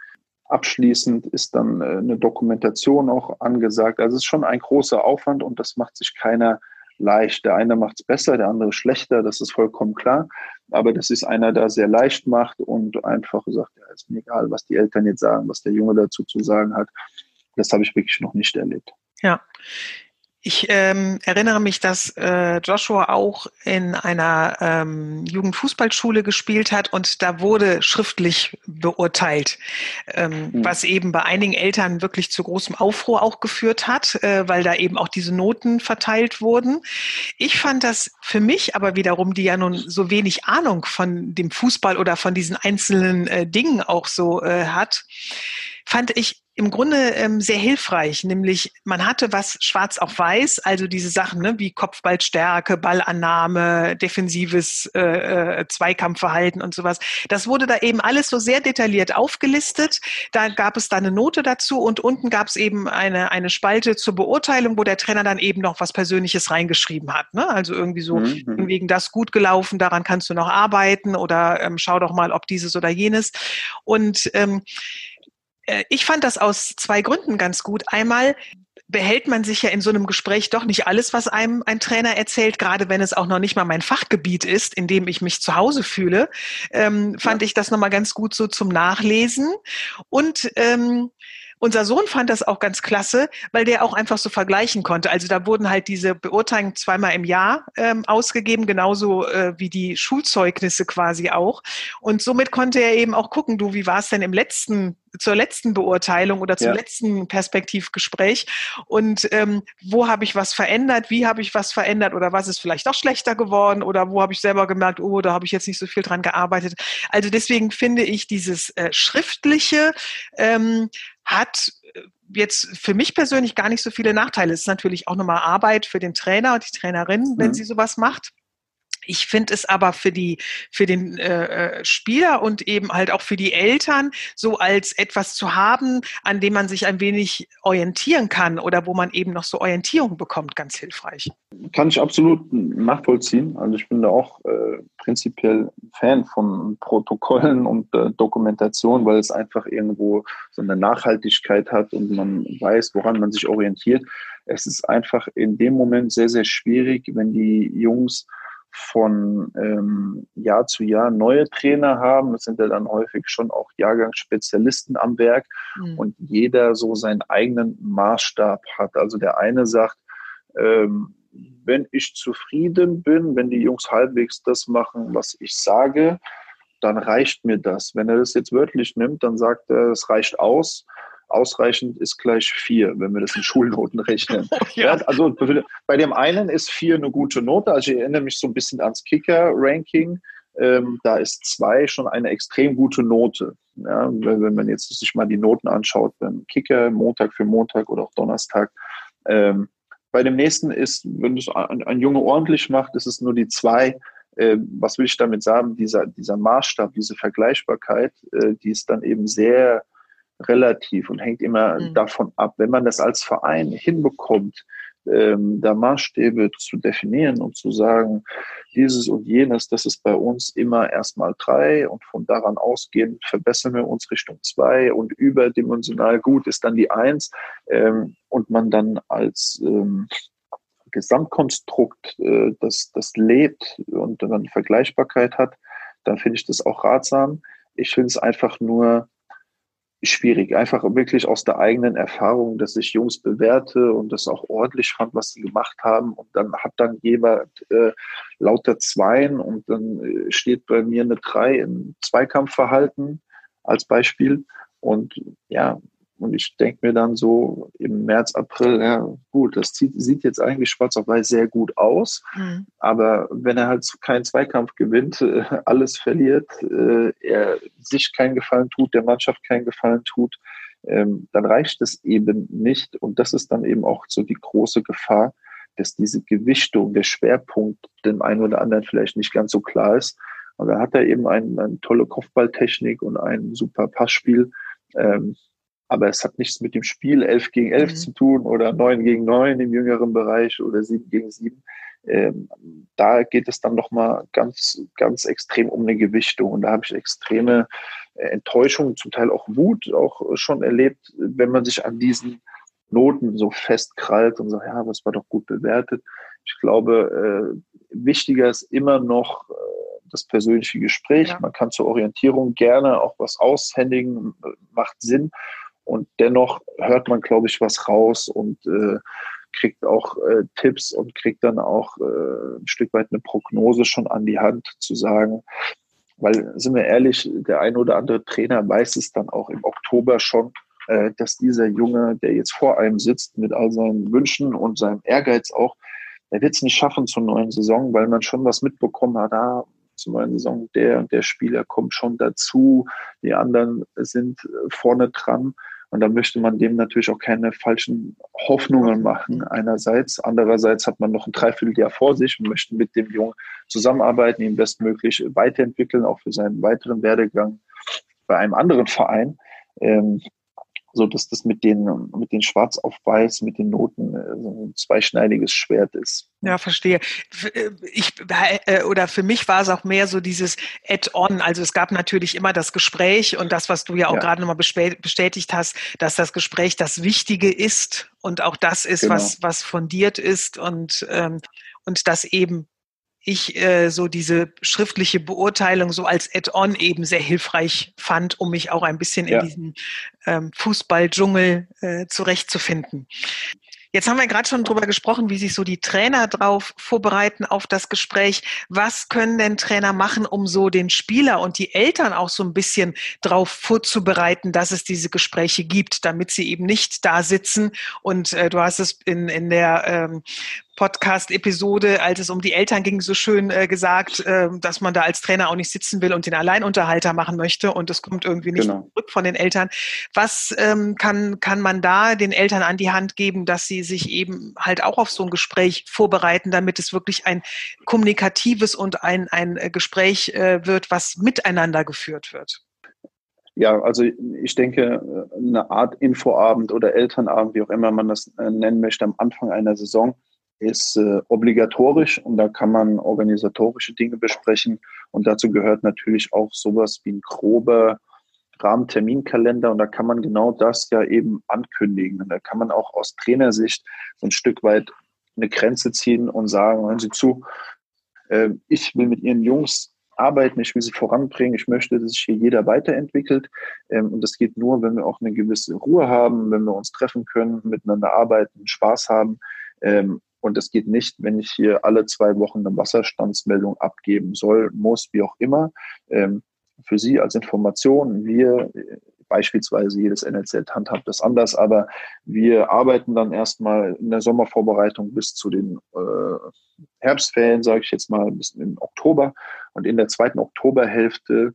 Abschließend ist dann äh, eine Dokumentation auch angesagt. Also es ist schon ein großer Aufwand und das macht sich keiner leicht. Der eine macht es besser, der andere schlechter, das ist vollkommen klar. Aber das ist einer, der sehr leicht macht und einfach sagt, ja, ist mir egal, was die Eltern jetzt sagen, was der Junge dazu zu sagen hat. Das habe ich wirklich noch nicht erlebt. Ja, ich ähm, erinnere mich, dass äh, Joshua auch in einer ähm, Jugendfußballschule gespielt hat und da wurde schriftlich beurteilt, ähm, mhm. was eben bei einigen Eltern wirklich zu großem Aufruhr auch geführt hat, äh, weil da eben auch diese Noten verteilt wurden. Ich fand das für mich aber wiederum, die ja nun so wenig Ahnung von dem Fußball oder von diesen einzelnen äh, Dingen auch so äh, hat, fand ich im Grunde ähm, sehr hilfreich, nämlich man hatte was schwarz auf weiß, also diese Sachen ne, wie Kopfballstärke, Ballannahme, defensives äh, äh, Zweikampfverhalten und sowas. Das wurde da eben alles so sehr detailliert aufgelistet. Da gab es dann eine Note dazu und unten gab es eben eine, eine Spalte zur Beurteilung, wo der Trainer dann eben noch was Persönliches reingeschrieben hat. Ne? Also irgendwie so, mhm. wegen das gut gelaufen, daran kannst du noch arbeiten oder ähm, schau doch mal, ob dieses oder jenes. Und ähm, äh, ich fand das aus zwei Gründen ganz gut. Einmal behält man sich ja in so einem Gespräch doch nicht alles, was einem ein Trainer erzählt, gerade wenn es auch noch nicht mal mein Fachgebiet ist, in dem ich mich zu Hause fühle, ähm, fand ja. ich das nochmal ganz gut so zum Nachlesen. Und ähm, unser Sohn fand das auch ganz klasse, weil der auch einfach so vergleichen konnte. Also da wurden halt diese Beurteilungen zweimal im Jahr ähm, ausgegeben, genauso äh, wie die Schulzeugnisse quasi auch. Und somit konnte er eben auch gucken, du, wie war es denn im letzten zur letzten Beurteilung oder zum ja. letzten Perspektivgespräch und ähm, wo habe ich was verändert, wie habe ich was verändert oder was ist vielleicht auch schlechter geworden oder wo habe ich selber gemerkt, oh, da habe ich jetzt nicht so viel dran gearbeitet. Also deswegen finde ich dieses äh, schriftliche ähm, hat äh, jetzt für mich persönlich gar nicht so viele Nachteile. Es ist natürlich auch nochmal Arbeit für den Trainer und die Trainerin, wenn mhm. sie sowas macht. Ich finde es aber für die für den äh, äh, Spieler und eben halt auch für die Eltern so als etwas zu haben, an dem man sich ein wenig orientieren kann oder wo man eben noch so Orientierung bekommt, ganz hilfreich. Kann ich absolut nachvollziehen. Also ich bin da auch äh, prinzipiell Fan von Protokollen und äh, Dokumentation, weil es einfach irgendwo so eine Nachhaltigkeit hat und man weiß, woran man sich orientiert. Es ist einfach in dem Moment sehr sehr schwierig, wenn die Jungs von ähm, Jahr zu Jahr neue Trainer haben. Das sind ja dann häufig schon auch Jahrgangsspezialisten am Werk mhm. und jeder so seinen eigenen Maßstab hat. Also der eine sagt, ähm, wenn ich zufrieden bin, wenn die Jungs halbwegs das machen, was ich sage, dann reicht mir das. Wenn er das jetzt wörtlich nimmt, dann sagt er, es reicht aus. Ausreichend ist gleich vier, wenn wir das in Schulnoten rechnen. Ja. Also bei dem einen ist vier eine gute Note. Also ich erinnere mich so ein bisschen ans Kicker-Ranking. Ähm, da ist zwei schon eine extrem gute Note. Ja, wenn man jetzt sich mal die Noten anschaut, beim Kicker, Montag für Montag oder auch Donnerstag. Ähm, bei dem nächsten ist, wenn es ein, ein Junge ordentlich macht, ist es nur die zwei. Äh, was will ich damit sagen? Dieser, dieser Maßstab, diese Vergleichbarkeit, äh, die ist dann eben sehr relativ und hängt immer mhm. davon ab. Wenn man das als Verein hinbekommt, ähm, da Maßstäbe zu definieren und zu sagen, dieses und jenes, das ist bei uns immer erstmal drei und von daran ausgehend verbessern wir uns Richtung zwei und überdimensional gut ist dann die eins ähm, und man dann als ähm, Gesamtkonstrukt äh, das, das lebt und dann Vergleichbarkeit hat, dann finde ich das auch ratsam. Ich finde es einfach nur schwierig. Einfach wirklich aus der eigenen Erfahrung, dass ich Jungs bewerte und das auch ordentlich fand, was sie gemacht haben. Und dann hat dann jemand äh, lauter Zweien und dann äh, steht bei mir eine Drei im Zweikampfverhalten als Beispiel. Und ja, und ich denke mir dann so im März, April, ja gut, das sieht, sieht jetzt eigentlich schwarz auf weiß sehr gut aus. Mhm. Aber wenn er halt keinen Zweikampf gewinnt, äh, alles verliert, äh, er sich keinen Gefallen tut, der Mannschaft keinen Gefallen tut, ähm, dann reicht es eben nicht. Und das ist dann eben auch so die große Gefahr, dass diese Gewichtung, der Schwerpunkt dem einen oder anderen vielleicht nicht ganz so klar ist. Und dann hat er eben ein, eine tolle Kopfballtechnik und ein super Passspiel. Ähm, aber es hat nichts mit dem Spiel 11 gegen 11 mhm. zu tun oder 9 gegen 9 im jüngeren Bereich oder 7 gegen 7. Ähm, da geht es dann nochmal ganz, ganz extrem um eine Gewichtung. Und da habe ich extreme äh, Enttäuschung, zum Teil auch Wut auch schon erlebt, wenn man sich an diesen Noten so festkrallt und sagt, ja, was war doch gut bewertet. Ich glaube, äh, wichtiger ist immer noch äh, das persönliche Gespräch. Ja. Man kann zur Orientierung gerne auch was aushändigen, macht Sinn. Und dennoch hört man, glaube ich, was raus und äh, kriegt auch äh, Tipps und kriegt dann auch äh, ein Stück weit eine Prognose schon an die Hand zu sagen, weil, sind wir ehrlich, der ein oder andere Trainer weiß es dann auch im Oktober schon, äh, dass dieser Junge, der jetzt vor einem sitzt, mit all seinen Wünschen und seinem Ehrgeiz auch, der wird es nicht schaffen zur neuen Saison, weil man schon was mitbekommen hat, ah, zur neuen Saison, der und der Spieler kommt schon dazu, die anderen sind vorne dran. Und da möchte man dem natürlich auch keine falschen Hoffnungen machen. Einerseits. Andererseits hat man noch ein Dreivierteljahr vor sich und möchte mit dem Jungen zusammenarbeiten, ihn bestmöglich weiterentwickeln, auch für seinen weiteren Werdegang bei einem anderen Verein. Ähm, so dass das mit den, mit den Schwarz auf Weiß, mit den Noten äh, so ein zweischneidiges Schwert ist. Ja, verstehe. Äh, ich, äh, oder für mich war es auch mehr so dieses Add-on. Also es gab natürlich immer das Gespräch und das, was du ja auch ja. gerade nochmal bestätigt hast, dass das Gespräch das Wichtige ist und auch das ist, genau. was, was fundiert ist und, ähm, und das eben ich äh, so diese schriftliche Beurteilung so als Add-on eben sehr hilfreich fand, um mich auch ein bisschen ja. in diesem ähm, Fußballdschungel äh, zurechtzufinden. Jetzt haben wir gerade schon drüber gesprochen, wie sich so die Trainer drauf vorbereiten auf das Gespräch. Was können denn Trainer machen, um so den Spieler und die Eltern auch so ein bisschen drauf vorzubereiten, dass es diese Gespräche gibt, damit sie eben nicht da sitzen und äh, du hast es in, in der ähm, Podcast-Episode, als es um die Eltern ging, so schön äh, gesagt, äh, dass man da als Trainer auch nicht sitzen will und den Alleinunterhalter machen möchte und es kommt irgendwie nicht genau. zurück von den Eltern. Was ähm, kann, kann man da den Eltern an die Hand geben, dass sie sich eben halt auch auf so ein Gespräch vorbereiten, damit es wirklich ein kommunikatives und ein, ein äh, Gespräch äh, wird, was miteinander geführt wird? Ja, also ich denke, eine Art Infoabend oder Elternabend, wie auch immer man das äh, nennen möchte, am Anfang einer Saison, ist äh, obligatorisch und da kann man organisatorische Dinge besprechen. Und dazu gehört natürlich auch sowas wie ein grober Rahmenterminkalender und da kann man genau das ja eben ankündigen. Und da kann man auch aus Trainersicht so ein Stück weit eine Grenze ziehen und sagen, hören Sie zu, äh, ich will mit Ihren Jungs arbeiten, ich will sie voranbringen, ich möchte, dass sich hier jeder weiterentwickelt. Ähm, und das geht nur, wenn wir auch eine gewisse Ruhe haben, wenn wir uns treffen können, miteinander arbeiten, Spaß haben. Und es geht nicht, wenn ich hier alle zwei Wochen eine Wasserstandsmeldung abgeben soll, muss, wie auch immer. Ähm, für Sie als Information, wir beispielsweise jedes NLZ handhabt das anders, aber wir arbeiten dann erstmal in der Sommervorbereitung bis zu den äh, Herbstferien, sage ich jetzt mal, bis in Oktober. Und in der zweiten Oktoberhälfte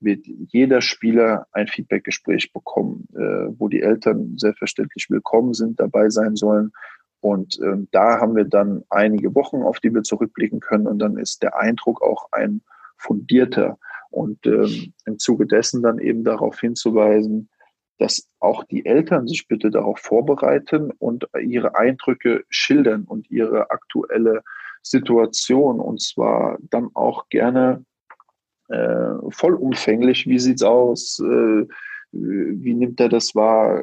wird jeder Spieler ein Feedbackgespräch bekommen, äh, wo die Eltern selbstverständlich willkommen sind, dabei sein sollen. Und äh, da haben wir dann einige Wochen, auf die wir zurückblicken können. Und dann ist der Eindruck auch ein fundierter. Und ähm, im Zuge dessen dann eben darauf hinzuweisen, dass auch die Eltern sich bitte darauf vorbereiten und ihre Eindrücke schildern und ihre aktuelle Situation. Und zwar dann auch gerne äh, vollumfänglich. Wie sieht's aus? Äh, wie nimmt er das wahr?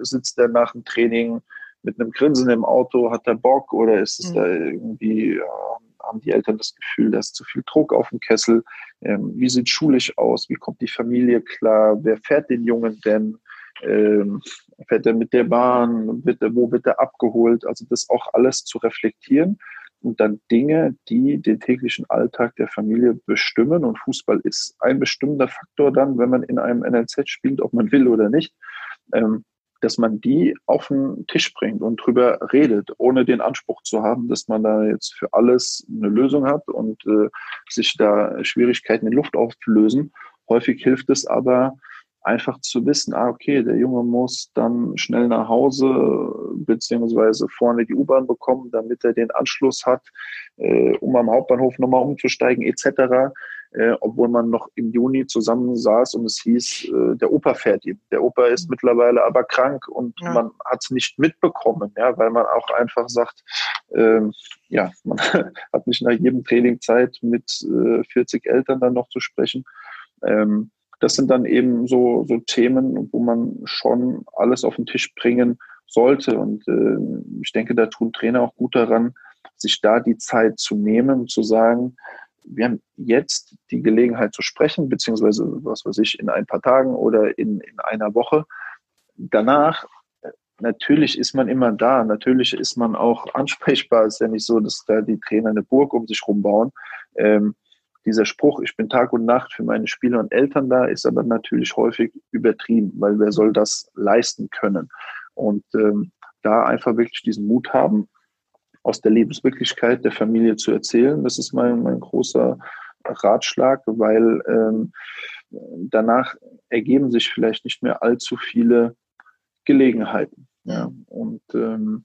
Sitzt er nach dem Training mit einem Grinsen im Auto? Hat er Bock oder ist es mhm. da irgendwie, äh, haben die Eltern das Gefühl, da ist zu viel Druck auf dem Kessel? Ähm, wie sieht schulisch aus? Wie kommt die Familie klar? Wer fährt den Jungen denn? Ähm, fährt er mit der Bahn? Wird er, wo wird er abgeholt? Also das auch alles zu reflektieren und dann Dinge, die den täglichen Alltag der Familie bestimmen. Und Fußball ist ein bestimmender Faktor dann, wenn man in einem NLZ spielt, ob man will oder nicht, ähm, dass man die auf den Tisch bringt und drüber redet, ohne den Anspruch zu haben, dass man da jetzt für alles eine Lösung hat und äh, sich da Schwierigkeiten in Luft auflösen. Häufig hilft es aber, einfach zu wissen, ah, okay, der Junge muss dann schnell nach Hause beziehungsweise vorne die U-Bahn bekommen, damit er den Anschluss hat, äh, um am Hauptbahnhof nochmal umzusteigen etc. Äh, obwohl man noch im Juni zusammen saß und es hieß, äh, der Opa fährt ihm. Der Opa ist mhm. mittlerweile aber krank und ja. man hat es nicht mitbekommen, ja, weil man auch einfach sagt, ähm, ja, man hat nicht nach jedem Training Zeit, mit äh, 40 Eltern dann noch zu sprechen. Ähm, das sind dann eben so, so Themen, wo man schon alles auf den Tisch bringen sollte. Und äh, ich denke, da tun Trainer auch gut daran, sich da die Zeit zu nehmen, zu sagen, wir haben jetzt die Gelegenheit zu sprechen, beziehungsweise, was weiß ich, in ein paar Tagen oder in, in einer Woche. Danach, natürlich ist man immer da, natürlich ist man auch ansprechbar. Es ist ja nicht so, dass da die Trainer eine Burg um sich rumbauen. Ähm, dieser Spruch, ich bin Tag und Nacht für meine Spieler und Eltern da, ist aber natürlich häufig übertrieben, weil wer soll das leisten können? Und ähm, da einfach wirklich diesen Mut haben, aus der Lebenswirklichkeit der Familie zu erzählen, das ist mein, mein großer Ratschlag, weil ähm, danach ergeben sich vielleicht nicht mehr allzu viele Gelegenheiten. Ja. Und ähm,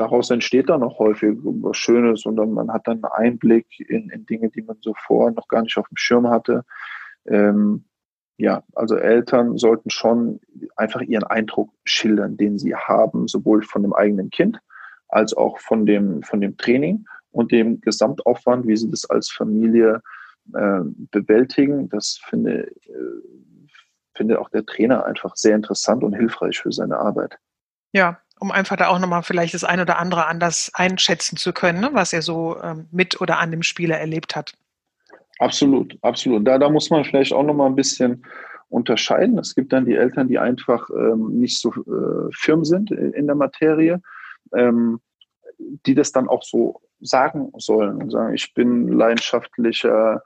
daraus entsteht dann auch häufig was Schönes und dann, man hat dann einen Einblick in, in Dinge, die man so vorher noch gar nicht auf dem Schirm hatte. Ähm, ja, also Eltern sollten schon einfach ihren Eindruck schildern, den sie haben, sowohl von dem eigenen Kind als auch von dem, von dem Training und dem Gesamtaufwand, wie sie das als Familie äh, bewältigen. Das finde, äh, finde auch der Trainer einfach sehr interessant und hilfreich für seine Arbeit. Ja, um einfach da auch nochmal vielleicht das ein oder andere anders einschätzen zu können, ne, was er so ähm, mit oder an dem Spieler erlebt hat. Absolut, absolut. Da, da muss man vielleicht auch nochmal ein bisschen unterscheiden. Es gibt dann die Eltern, die einfach ähm, nicht so äh, firm sind in der Materie, ähm, die das dann auch so sagen sollen und sagen, ich bin leidenschaftlicher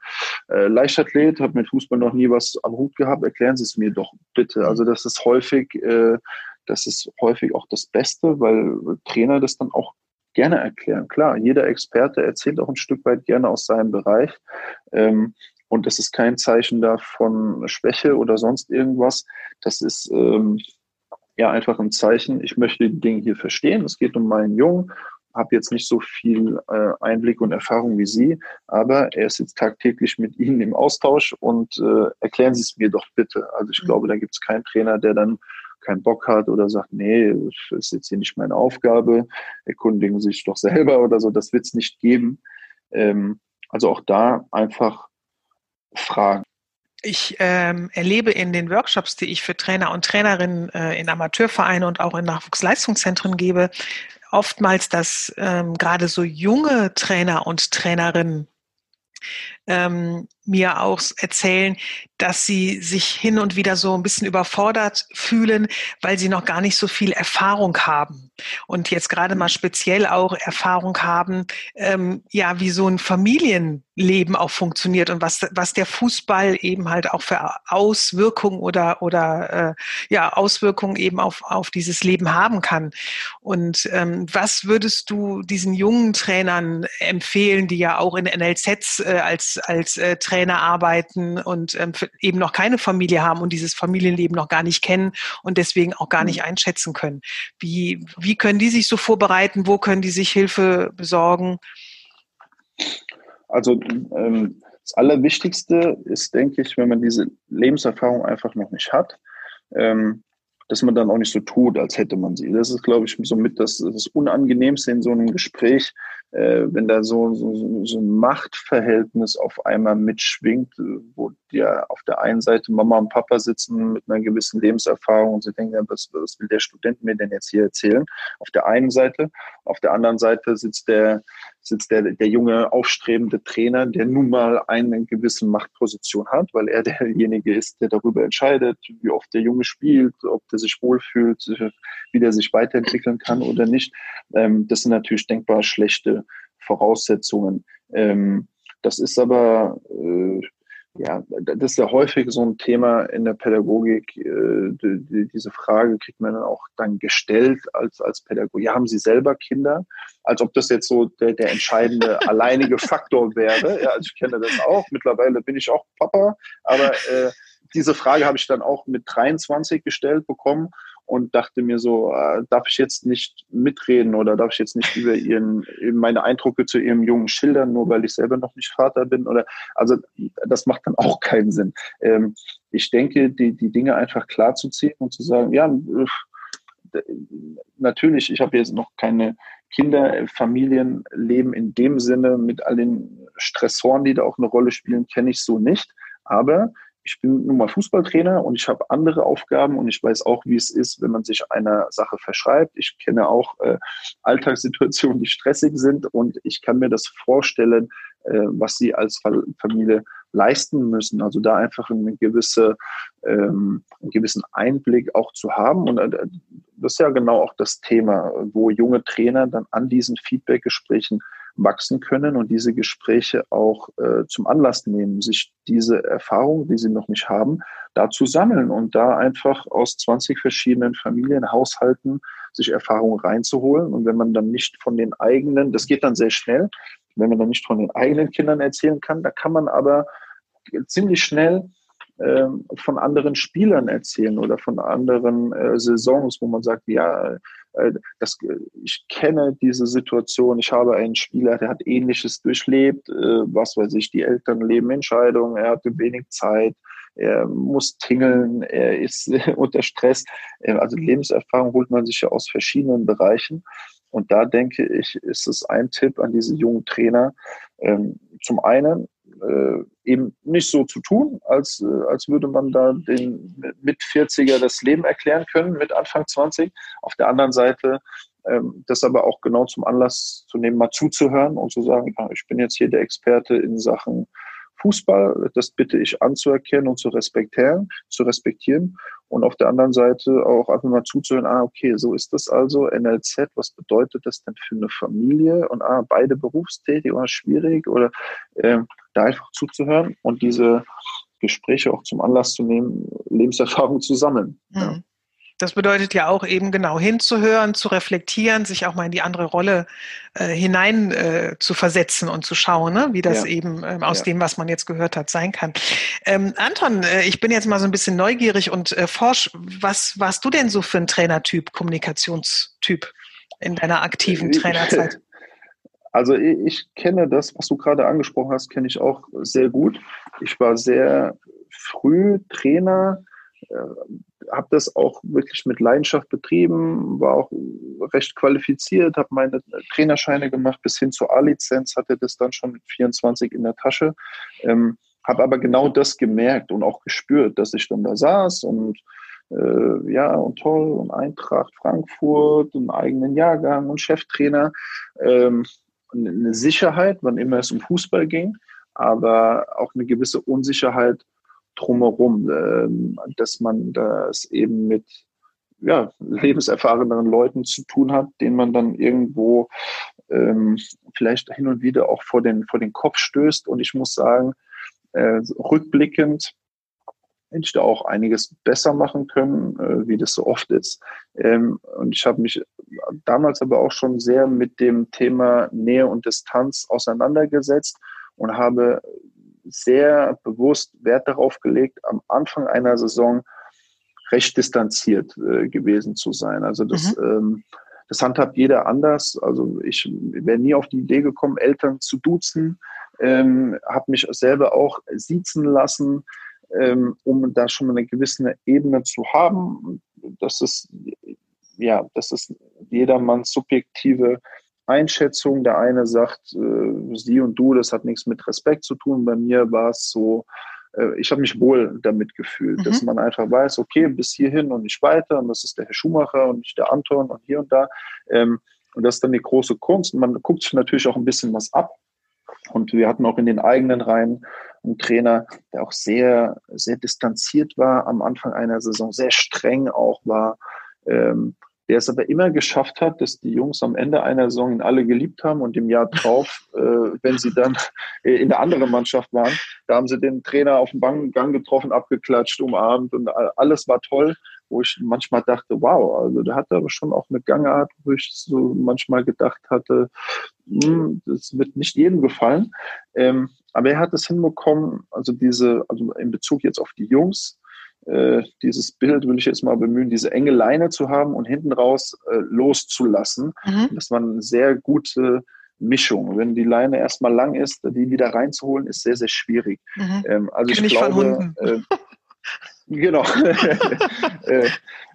äh, Leichtathlet, habe mit Fußball noch nie was am Hut gehabt, erklären Sie es mir doch bitte. Also das ist häufig äh, das ist häufig auch das Beste, weil Trainer das dann auch gerne erklären. Klar, jeder Experte erzählt auch ein Stück weit gerne aus seinem Bereich. Ähm, und das ist kein Zeichen davon Schwäche oder sonst irgendwas. Das ist ähm, ja einfach ein Zeichen, ich möchte die Dinge hier verstehen. Es geht um meinen Jungen, habe jetzt nicht so viel äh, Einblick und Erfahrung wie Sie, aber er ist jetzt tagtäglich mit Ihnen im Austausch und äh, erklären Sie es mir doch bitte. Also ich mhm. glaube, da gibt es keinen Trainer, der dann keinen Bock hat oder sagt, nee, ist jetzt hier nicht meine Aufgabe, erkundigen Sie sich doch selber oder so, das wird es nicht geben. Ähm, also auch da einfach fragen. Ich ähm, erlebe in den Workshops, die ich für Trainer und Trainerinnen äh, in Amateurvereine und auch in Nachwuchsleistungszentren gebe, oftmals, dass ähm, gerade so junge Trainer und Trainerinnen ähm, mir auch erzählen, dass sie sich hin und wieder so ein bisschen überfordert fühlen, weil sie noch gar nicht so viel Erfahrung haben. Und jetzt gerade mal speziell auch Erfahrung haben, ähm, ja, wie so ein Familienleben auch funktioniert und was, was der Fußball eben halt auch für Auswirkungen oder, oder äh, ja, Auswirkungen eben auf, auf dieses Leben haben kann. Und ähm, was würdest du diesen jungen Trainern empfehlen, die ja auch in NLZs äh, als, als äh, Trainer arbeiten und ähm, eben noch keine Familie haben und dieses Familienleben noch gar nicht kennen und deswegen auch gar nicht mhm. einschätzen können. Wie, wie können die sich so vorbereiten? Wo können die sich Hilfe besorgen? Also ähm, das Allerwichtigste ist, denke ich, wenn man diese Lebenserfahrung einfach noch nicht hat, ähm, dass man dann auch nicht so tut, als hätte man sie. Das ist, glaube ich, somit das, das Unangenehmste in so einem Gespräch, äh, wenn da so, so, so ein Machtverhältnis auf einmal mitschwingt, wo ja auf der einen Seite Mama und Papa sitzen mit einer gewissen Lebenserfahrung und sie denken, was, was will der Student mir denn jetzt hier erzählen? Auf der einen Seite. Auf der anderen Seite sitzt der, sitzt der, der junge, aufstrebende Trainer, der nun mal eine gewisse Machtposition hat, weil er derjenige ist, der darüber entscheidet, wie oft der Junge spielt, ob der sich wohlfühlt, wie der sich weiterentwickeln kann oder nicht. Ähm, das sind natürlich denkbar schlechte Voraussetzungen. Ähm, das ist aber äh, ja, das ist ja häufig so ein Thema in der Pädagogik. Äh, die, diese Frage kriegt man dann auch dann gestellt als, als Pädagoge. Ja, haben Sie selber Kinder? Als ob das jetzt so der, der entscheidende alleinige Faktor wäre. Ja, also ich kenne das auch. Mittlerweile bin ich auch Papa. Aber äh, diese Frage habe ich dann auch mit 23 gestellt bekommen und dachte mir so, äh, darf ich jetzt nicht mitreden oder darf ich jetzt nicht über ihren, meine Eindrücke zu ihrem Jungen schildern, nur weil ich selber noch nicht Vater bin oder, also das macht dann auch keinen Sinn. Ähm, ich denke, die, die Dinge einfach klar zu ziehen und zu sagen, ja, natürlich, ich habe jetzt noch keine Kinder, Familienleben in dem Sinne mit all den Stressoren, die da auch eine Rolle spielen, kenne ich so nicht. Aber ich bin nun mal Fußballtrainer und ich habe andere Aufgaben und ich weiß auch, wie es ist, wenn man sich einer Sache verschreibt. Ich kenne auch äh, Alltagssituationen, die stressig sind und ich kann mir das vorstellen, äh, was sie als Familie leisten müssen. Also da einfach eine gewisse, ähm, einen gewissen Einblick auch zu haben. Und äh, das ist ja genau auch das Thema, wo junge Trainer dann an diesen Feedbackgesprächen wachsen können und diese Gespräche auch äh, zum Anlass nehmen, sich diese Erfahrung, die sie noch nicht haben, da zu sammeln und da einfach aus 20 verschiedenen Familien, Haushalten sich Erfahrungen reinzuholen. Und wenn man dann nicht von den eigenen, das geht dann sehr schnell, wenn man dann nicht von den eigenen Kindern erzählen kann, da kann man aber ziemlich schnell ähm, von anderen Spielern erzählen oder von anderen äh, Saisons, wo man sagt, ja, das, ich kenne diese Situation, ich habe einen Spieler, der hat ähnliches durchlebt, äh, was weiß ich, die Eltern leben Entscheidungen, er hatte wenig Zeit, er muss tingeln, er ist unter Stress. Äh, also Lebenserfahrung holt man sich ja aus verschiedenen Bereichen. Und da denke ich, ist es ein Tipp an diese jungen Trainer. Ähm, zum einen äh, eben nicht so zu tun, als, äh, als würde man da den mit 40er das Leben erklären können, mit Anfang 20. Auf der anderen Seite ähm, das aber auch genau zum Anlass zu nehmen, mal zuzuhören und zu sagen, ja, ich bin jetzt hier der Experte in Sachen Fußball, das bitte ich anzuerkennen und zu respektieren, zu respektieren. Und auf der anderen Seite auch einfach mal zuzuhören, ah, okay, so ist das also, NLZ, was bedeutet das denn für eine Familie? Und ah, beide berufstätig oder schwierig oder äh, da einfach zuzuhören und diese Gespräche auch zum Anlass zu nehmen, Lebenserfahrung zu sammeln. Mhm. Ja. Das bedeutet ja auch eben genau hinzuhören, zu reflektieren, sich auch mal in die andere Rolle äh, hinein äh, zu versetzen und zu schauen, ne? wie das ja. eben ähm, aus ja. dem, was man jetzt gehört hat, sein kann. Ähm, Anton, äh, ich bin jetzt mal so ein bisschen neugierig und äh, forsch, was warst du denn so für ein Trainertyp, Kommunikationstyp in deiner aktiven Trainerzeit? Also ich kenne das, was du gerade angesprochen hast, kenne ich auch sehr gut. Ich war sehr früh Trainer, äh, habe das auch wirklich mit Leidenschaft betrieben, war auch recht qualifiziert, habe meine Trainerscheine gemacht bis hin zur A-Lizenz, hatte das dann schon mit 24 in der Tasche, ähm, habe aber genau das gemerkt und auch gespürt, dass ich dann da saß und äh, ja, und toll, und Eintracht Frankfurt, einen eigenen Jahrgang und Cheftrainer. Ähm, eine Sicherheit, wann immer es um Fußball ging, aber auch eine gewisse Unsicherheit drumherum, ähm, dass man das eben mit ja, lebenserfahreneren Leuten zu tun hat, denen man dann irgendwo ähm, vielleicht hin und wieder auch vor den, vor den Kopf stößt. Und ich muss sagen, äh, rückblickend hätte ich da auch einiges besser machen können, äh, wie das so oft ist. Ähm, und ich habe mich damals aber auch schon sehr mit dem Thema Nähe und Distanz auseinandergesetzt und habe sehr bewusst Wert darauf gelegt, am Anfang einer Saison recht distanziert äh, gewesen zu sein. Also das, mhm. ähm, das handhabt jeder anders. Also ich wäre nie auf die Idee gekommen, Eltern zu duzen, ähm, habe mich selber auch siezen lassen, ähm, um da schon eine gewisse Ebene zu haben. Das ist ja, das ist jedermanns subjektive Einschätzung. Der eine sagt, äh, sie und du, das hat nichts mit Respekt zu tun. Bei mir war es so, äh, ich habe mich wohl damit gefühlt, mhm. dass man einfach weiß, okay, bis hierhin und nicht weiter. Und das ist der Herr Schumacher und nicht der Anton und hier und da. Ähm, und das ist dann die große Kunst. Man guckt sich natürlich auch ein bisschen was ab. Und wir hatten auch in den eigenen Reihen einen Trainer, der auch sehr, sehr distanziert war am Anfang einer Saison, sehr streng auch war. Ähm, der es aber immer geschafft hat, dass die Jungs am Ende einer Saison ihn alle geliebt haben und im Jahr drauf, äh, wenn sie dann in der anderen Mannschaft waren, da haben sie den Trainer auf dem Gang getroffen, abgeklatscht, umarmt und alles war toll, wo ich manchmal dachte, wow, also der hatte aber schon auch eine Gangart, wo ich so manchmal gedacht hatte, hm, das wird nicht jedem gefallen. Ähm, aber er hat es hinbekommen, also diese, also in Bezug jetzt auf die Jungs, äh, dieses Bild will ich jetzt mal bemühen, diese enge Leine zu haben und hinten raus äh, loszulassen. Mhm. Das war eine sehr gute Mischung. Wenn die Leine erstmal lang ist, die wieder reinzuholen, ist sehr, sehr schwierig. Mhm. Ähm, also Kenn ich, ich glaube, äh, genau. äh,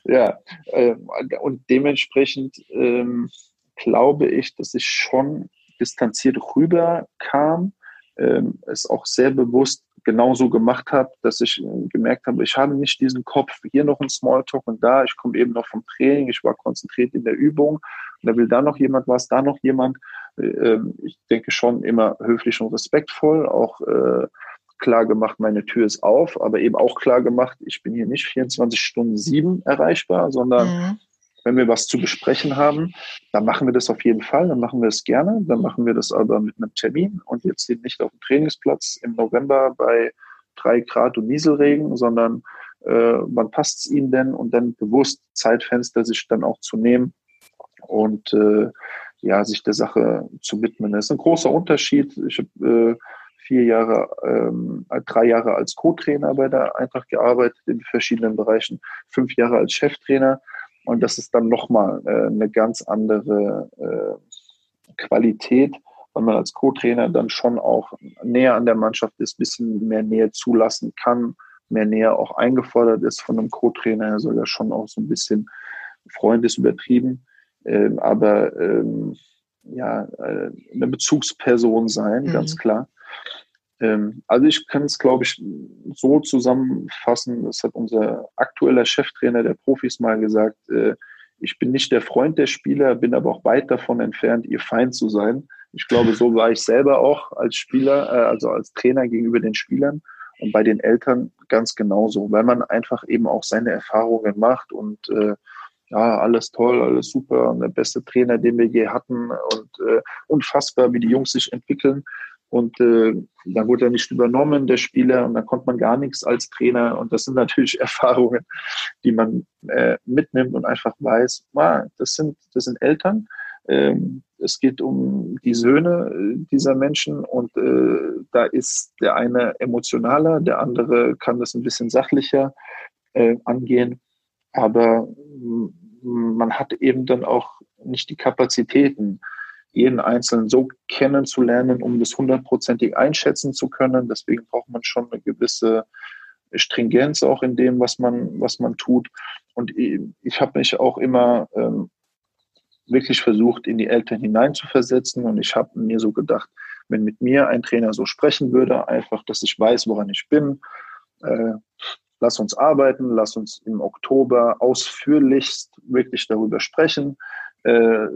ja, äh, und dementsprechend ähm, glaube ich, dass ich schon distanziert rüberkam, ähm, es auch sehr bewusst genauso gemacht habe, dass ich äh, gemerkt habe, ich habe nicht diesen Kopf, hier noch ein Smalltalk und da, ich komme eben noch vom Training, ich war konzentriert in der Übung und da will da noch jemand was, da noch jemand. Äh, ähm, ich denke schon immer höflich und respektvoll, auch äh, klar gemacht, meine Tür ist auf, aber eben auch klar gemacht, ich bin hier nicht 24 Stunden sieben erreichbar, sondern mhm. Wenn wir was zu besprechen haben, dann machen wir das auf jeden Fall, dann machen wir es gerne, dann machen wir das aber mit einem Termin und jetzt nicht auf dem Trainingsplatz im November bei drei Grad und Nieselregen, sondern äh, wann passt es Ihnen denn und dann bewusst Zeitfenster sich dann auch zu nehmen und äh, ja, sich der Sache zu widmen. Das ist ein großer Unterschied. Ich habe äh, vier Jahre, ähm, drei Jahre als Co-Trainer bei der Eintracht gearbeitet in verschiedenen Bereichen, fünf Jahre als Cheftrainer. Und das ist dann nochmal äh, eine ganz andere äh, Qualität, weil man als Co-Trainer dann schon auch näher an der Mannschaft ist, bisschen mehr Nähe zulassen kann, mehr Nähe auch eingefordert ist von einem Co-Trainer. Er soll ja schon auch so ein bisschen Freund ist übertrieben, ähm, aber ähm, ja, äh, eine Bezugsperson sein, mhm. ganz klar. Ähm, also ich kann es, glaube ich, so zusammenfassen, das hat unser aktueller Cheftrainer der Profis mal gesagt, äh, ich bin nicht der Freund der Spieler, bin aber auch weit davon entfernt, ihr Feind zu sein. Ich glaube, so war ich selber auch als Spieler, äh, also als Trainer gegenüber den Spielern und bei den Eltern ganz genauso, weil man einfach eben auch seine Erfahrungen macht und äh, ja, alles toll, alles super, der beste Trainer, den wir je hatten und äh, unfassbar, wie die Jungs sich entwickeln. Und äh, dann wurde er nicht übernommen, der Spieler, und dann konnte man gar nichts als Trainer. Und das sind natürlich Erfahrungen, die man äh, mitnimmt und einfach weiß, ah, das, sind, das sind Eltern. Ähm, es geht um die Söhne äh, dieser Menschen und äh, da ist der eine emotionaler, der andere kann das ein bisschen sachlicher äh, angehen. Aber man hat eben dann auch nicht die Kapazitäten, jeden Einzelnen so kennenzulernen, um das hundertprozentig einschätzen zu können. Deswegen braucht man schon eine gewisse Stringenz auch in dem, was man, was man tut. Und ich, habe mich auch immer ähm, wirklich versucht, in die Eltern hineinzuversetzen. Und ich habe mir so gedacht, wenn mit mir ein Trainer so sprechen würde, einfach, dass ich weiß, woran ich bin, äh, lass uns arbeiten, lass uns im Oktober ausführlichst wirklich darüber sprechen. Äh,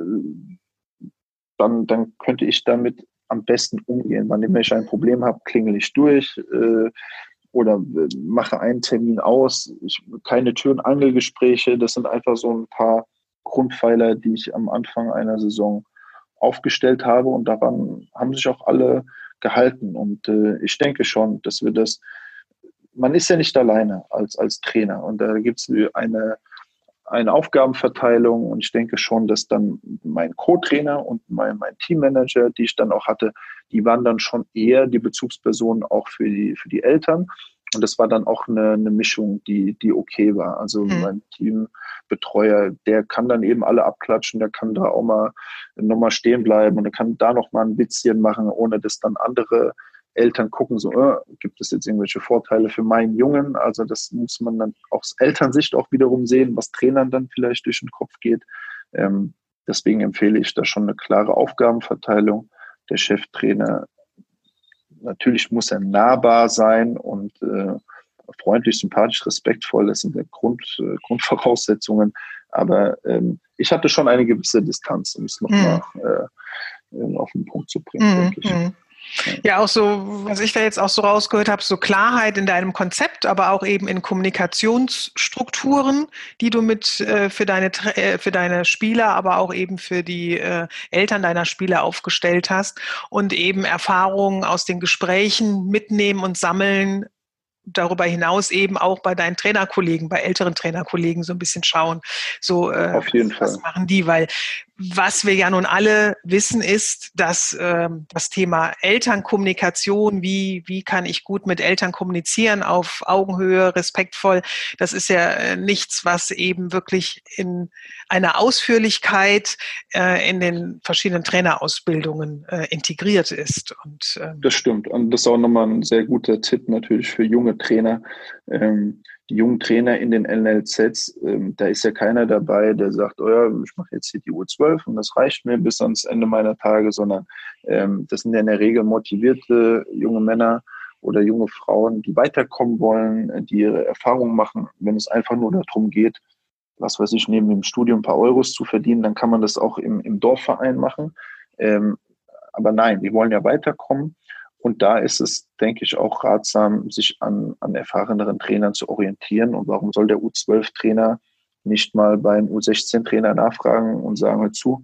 dann, dann könnte ich damit am besten umgehen. Wann ich ein Problem habe, klingel ich durch äh, oder äh, mache einen Termin aus. Ich, keine Tür- und Angelgespräche. Das sind einfach so ein paar Grundpfeiler, die ich am Anfang einer Saison aufgestellt habe und daran haben sich auch alle gehalten. Und äh, ich denke schon, dass wir das, man ist ja nicht alleine als, als Trainer und da gibt es eine, eine Aufgabenverteilung und ich denke schon, dass dann mein Co-Trainer und mein, mein Teammanager, die ich dann auch hatte, die waren dann schon eher die Bezugspersonen auch für die, für die Eltern. Und das war dann auch eine, eine Mischung, die, die okay war. Also mhm. mein Teambetreuer, der kann dann eben alle abklatschen, der kann da auch mal nochmal stehen bleiben und der kann da noch mal ein Witzchen machen, ohne dass dann andere Eltern gucken, so, äh, gibt es jetzt irgendwelche Vorteile für meinen Jungen? Also das muss man dann aus Elternsicht auch wiederum sehen, was Trainern dann vielleicht durch den Kopf geht. Ähm, deswegen empfehle ich da schon eine klare Aufgabenverteilung. Der Cheftrainer, natürlich muss er nahbar sein und äh, freundlich, sympathisch, respektvoll. Das sind Grund, äh, Grundvoraussetzungen. Aber ähm, ich hatte schon eine gewisse Distanz, um es nochmal mhm. äh, auf den Punkt zu bringen, mhm. denke ich. Mhm. Ja, auch so, was ich da jetzt auch so rausgehört habe, so Klarheit in deinem Konzept, aber auch eben in Kommunikationsstrukturen, die du mit äh, für deine äh, für deine Spieler, aber auch eben für die äh, Eltern deiner Spieler aufgestellt hast und eben Erfahrungen aus den Gesprächen mitnehmen und sammeln, darüber hinaus eben auch bei deinen Trainerkollegen, bei älteren Trainerkollegen so ein bisschen schauen. So, äh, Auf jeden was, Fall. machen die? Weil was wir ja nun alle wissen, ist, dass ähm, das Thema Elternkommunikation, wie, wie kann ich gut mit Eltern kommunizieren auf Augenhöhe, respektvoll, das ist ja äh, nichts, was eben wirklich in einer Ausführlichkeit äh, in den verschiedenen Trainerausbildungen äh, integriert ist. Und, ähm, das stimmt. Und das ist auch nochmal ein sehr guter Tipp natürlich für junge Trainer. Ähm, die jungen Trainer in den NLZs, ähm, da ist ja keiner dabei, der sagt, oh ja, ich mache jetzt hier die U12 und das reicht mir bis ans Ende meiner Tage, sondern ähm, das sind ja in der Regel motivierte junge Männer oder junge Frauen, die weiterkommen wollen, die ihre Erfahrungen machen. Wenn es einfach nur darum geht, was weiß ich, neben dem Studium ein paar Euros zu verdienen, dann kann man das auch im, im Dorfverein machen. Ähm, aber nein, die wollen ja weiterkommen und da ist es, denke ich, auch ratsam, sich an, an erfahreneren Trainern zu orientieren. Und warum soll der U12-Trainer nicht mal beim U16-Trainer nachfragen und sagen, hör zu,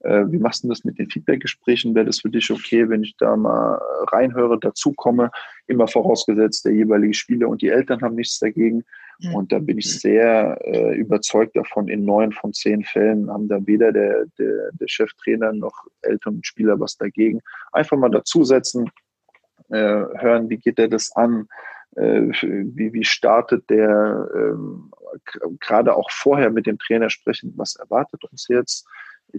äh, wie machst du das mit den Feedback-Gesprächen? Wäre das für dich okay, wenn ich da mal reinhöre, dazukomme? Immer vorausgesetzt, der jeweilige Spieler und die Eltern haben nichts dagegen. Mhm. Und da bin ich sehr äh, überzeugt davon, in neun von zehn Fällen haben da weder der, der, der Cheftrainer noch Eltern und Spieler was dagegen. Einfach mal dazusetzen, äh, hören, wie geht der das an, äh, wie, wie startet der, ähm, gerade auch vorher mit dem Trainer sprechen, was erwartet uns jetzt?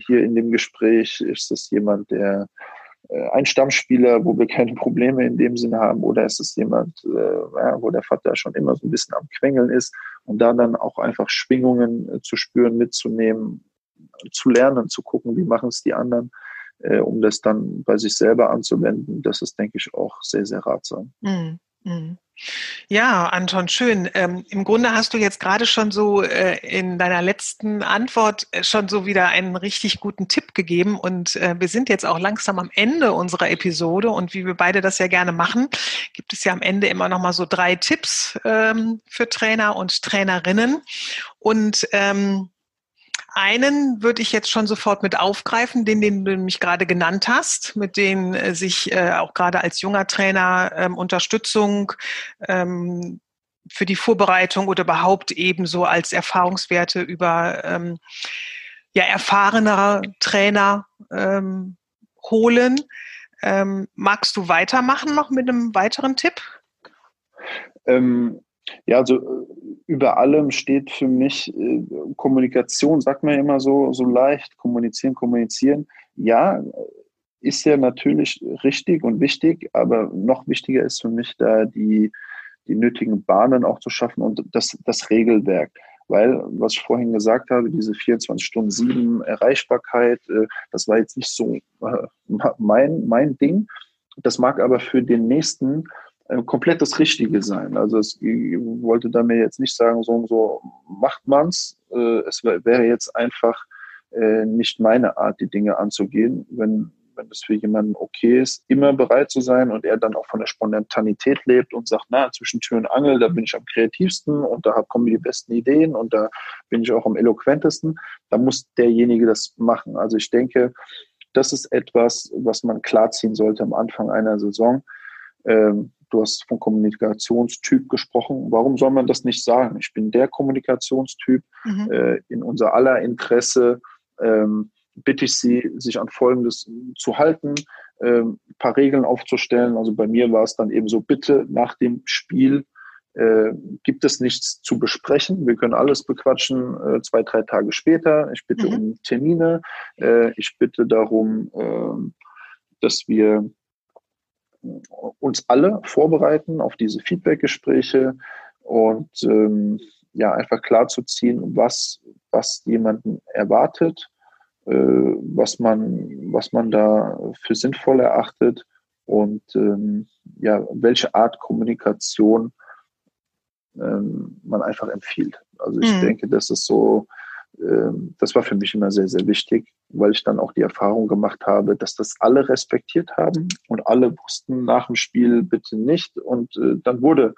Hier in dem Gespräch? Ist das jemand, der äh, ein Stammspieler, wo wir keine Probleme in dem Sinne haben, oder ist es jemand, ja, wo der Vater schon immer so ein bisschen am Quengeln ist und da dann auch einfach Schwingungen zu spüren, mitzunehmen, zu lernen, zu gucken, wie machen es die anderen äh, um das dann bei sich selber anzuwenden. Das ist, denke ich, auch sehr, sehr ratsam. Mhm. Mhm. Ja, Anton, schön. Ähm, Im Grunde hast du jetzt gerade schon so äh, in deiner letzten Antwort äh, schon so wieder einen richtig guten Tipp gegeben. Und äh, wir sind jetzt auch langsam am Ende unserer Episode. Und wie wir beide das ja gerne machen, gibt es ja am Ende immer noch mal so drei Tipps ähm, für Trainer und Trainerinnen. Und ähm, einen würde ich jetzt schon sofort mit aufgreifen, den, den du mich gerade genannt hast, mit dem äh, sich äh, auch gerade als junger Trainer ähm, Unterstützung ähm, für die Vorbereitung oder überhaupt ebenso als Erfahrungswerte über ähm, ja, erfahrenere Trainer ähm, holen. Ähm, magst du weitermachen noch mit einem weiteren Tipp? Ähm, ja, also äh, über allem steht für mich äh, Kommunikation, sagt man immer so, so leicht, kommunizieren, kommunizieren. Ja, ist ja natürlich richtig und wichtig, aber noch wichtiger ist für mich da die, die nötigen Bahnen auch zu schaffen und das, das Regelwerk. Weil, was ich vorhin gesagt habe, diese 24 Stunden 7 Erreichbarkeit, äh, das war jetzt nicht so mein, mein Ding. Das mag aber für den nächsten komplett das Richtige sein. Also es wollte da mir jetzt nicht sagen, so und so macht man's. Äh, es wäre jetzt einfach äh, nicht meine Art, die Dinge anzugehen. Wenn, wenn das für jemanden okay ist, immer bereit zu sein und er dann auch von der Spontanität lebt und sagt, na, zwischen Tür und Angel, da bin ich am kreativsten und da kommen die besten Ideen und da bin ich auch am eloquentesten, da muss derjenige das machen. Also ich denke, das ist etwas, was man klarziehen sollte am Anfang einer Saison. Ähm, du hast von Kommunikationstyp gesprochen. Warum soll man das nicht sagen? Ich bin der Kommunikationstyp. Mhm. Äh, in unser aller Interesse ähm, bitte ich Sie, sich an Folgendes zu halten, äh, ein paar Regeln aufzustellen. Also bei mir war es dann eben so, bitte nach dem Spiel äh, gibt es nichts zu besprechen. Wir können alles bequatschen äh, zwei, drei Tage später. Ich bitte mhm. um Termine. Äh, ich bitte darum, ähm, dass wir uns alle vorbereiten auf diese Feedback-Gespräche und ähm, ja, einfach klar zu ziehen, was, was jemanden erwartet, äh, was, man, was man da für sinnvoll erachtet und ähm, ja, welche Art Kommunikation ähm, man einfach empfiehlt. Also ich mhm. denke, das ist so, ähm, das war für mich immer sehr, sehr wichtig, weil ich dann auch die Erfahrung gemacht habe, dass das alle respektiert haben und alle wussten nach dem Spiel bitte nicht. Und äh, dann wurde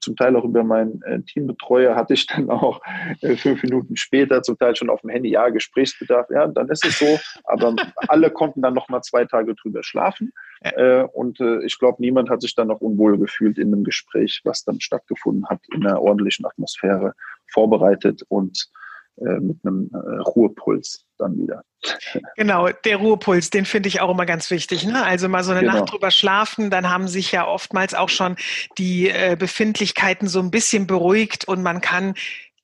zum Teil auch über meinen äh, Teambetreuer hatte ich dann auch äh, fünf Minuten später zum Teil schon auf dem Handy, ja, Gesprächsbedarf, ja, dann ist es so. Aber alle konnten dann noch mal zwei Tage drüber schlafen. Äh, und äh, ich glaube, niemand hat sich dann noch unwohl gefühlt in einem Gespräch, was dann stattgefunden hat, in einer ordentlichen Atmosphäre vorbereitet und mit einem äh, Ruhepuls dann wieder. Genau, der Ruhepuls, den finde ich auch immer ganz wichtig. Ne? Also mal so eine genau. Nacht drüber schlafen, dann haben sich ja oftmals auch schon die äh, Befindlichkeiten so ein bisschen beruhigt und man kann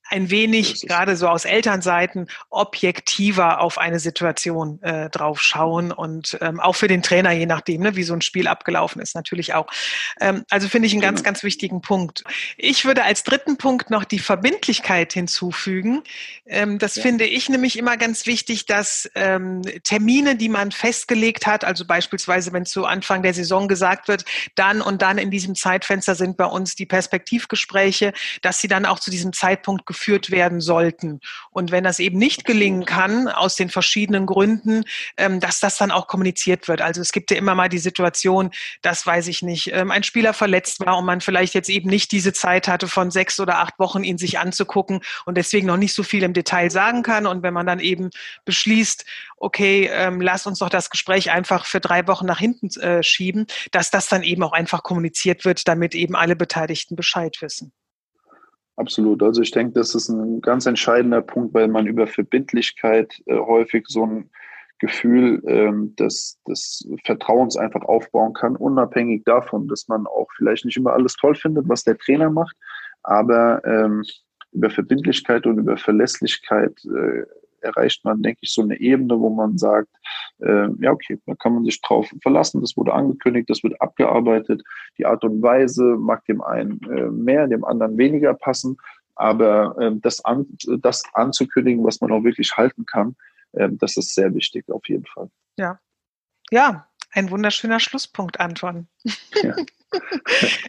ein wenig, gerade so aus Elternseiten, objektiver auf eine Situation äh, drauf schauen und ähm, auch für den Trainer, je nachdem, ne, wie so ein Spiel abgelaufen ist, natürlich auch. Ähm, also finde ich einen ganz, ganz wichtigen Punkt. Ich würde als dritten Punkt noch die Verbindlichkeit hinzufügen. Ähm, das ja. finde ich nämlich immer ganz wichtig, dass ähm, Termine, die man festgelegt hat, also beispielsweise, wenn zu Anfang der Saison gesagt wird, dann und dann in diesem Zeitfenster sind bei uns die Perspektivgespräche, dass sie dann auch zu diesem Zeitpunkt geführt werden sollten. Und wenn das eben nicht gelingen kann, aus den verschiedenen Gründen, ähm, dass das dann auch kommuniziert wird. Also es gibt ja immer mal die Situation, dass, weiß ich nicht, ähm, ein Spieler verletzt war und man vielleicht jetzt eben nicht diese Zeit hatte, von sechs oder acht Wochen ihn sich anzugucken und deswegen noch nicht so viel im Detail sagen kann. Und wenn man dann eben beschließt, okay, ähm, lass uns doch das Gespräch einfach für drei Wochen nach hinten äh, schieben, dass das dann eben auch einfach kommuniziert wird, damit eben alle Beteiligten Bescheid wissen. Absolut. Also ich denke, das ist ein ganz entscheidender Punkt, weil man über Verbindlichkeit äh, häufig so ein Gefühl ähm, des, des Vertrauens einfach aufbauen kann, unabhängig davon, dass man auch vielleicht nicht immer alles toll findet, was der Trainer macht, aber ähm, über Verbindlichkeit und über Verlässlichkeit äh, erreicht man, denke ich, so eine Ebene, wo man sagt, äh, ja, okay, da kann man sich drauf verlassen, das wurde angekündigt, das wird abgearbeitet. Die Art und Weise mag dem einen äh, mehr, dem anderen weniger passen, aber äh, das, an, das anzukündigen, was man auch wirklich halten kann, äh, das ist sehr wichtig auf jeden Fall. Ja. Ja, ein wunderschöner Schlusspunkt, Anton. Ja.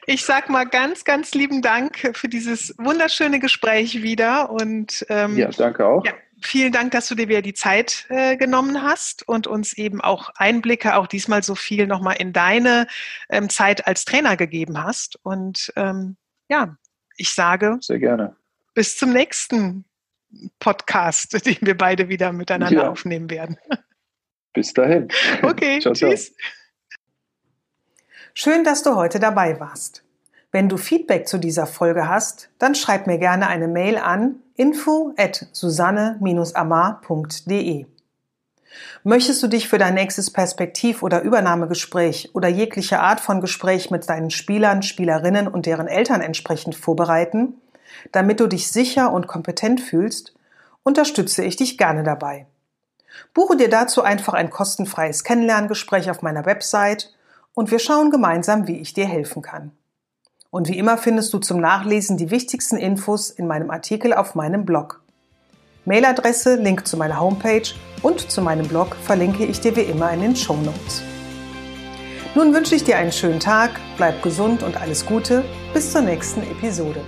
Ich sag mal ganz, ganz lieben Dank für dieses wunderschöne Gespräch wieder und ähm, ja, danke auch. Ja, vielen Dank, dass du dir wieder die Zeit äh, genommen hast und uns eben auch Einblicke, auch diesmal so viel nochmal in deine ähm, Zeit als Trainer gegeben hast. Und ähm, ja, ich sage. Sehr gerne. Bis zum nächsten Podcast, den wir beide wieder miteinander ja. aufnehmen werden. Bis dahin. Okay, ciao, tschüss. Ciao. Schön, dass du heute dabei warst. Wenn du Feedback zu dieser Folge hast, dann schreib mir gerne eine Mail an info at susanne-amar.de. Möchtest du dich für dein nächstes Perspektiv- oder Übernahmegespräch oder jegliche Art von Gespräch mit deinen Spielern, Spielerinnen und deren Eltern entsprechend vorbereiten, damit du dich sicher und kompetent fühlst, unterstütze ich dich gerne dabei. Buche dir dazu einfach ein kostenfreies Kennenlerngespräch auf meiner Website und wir schauen gemeinsam, wie ich dir helfen kann. Und wie immer findest du zum Nachlesen die wichtigsten Infos in meinem Artikel auf meinem Blog. Mailadresse, Link zu meiner Homepage und zu meinem Blog verlinke ich dir wie immer in den Show Notes. Nun wünsche ich dir einen schönen Tag, bleib gesund und alles Gute. Bis zur nächsten Episode.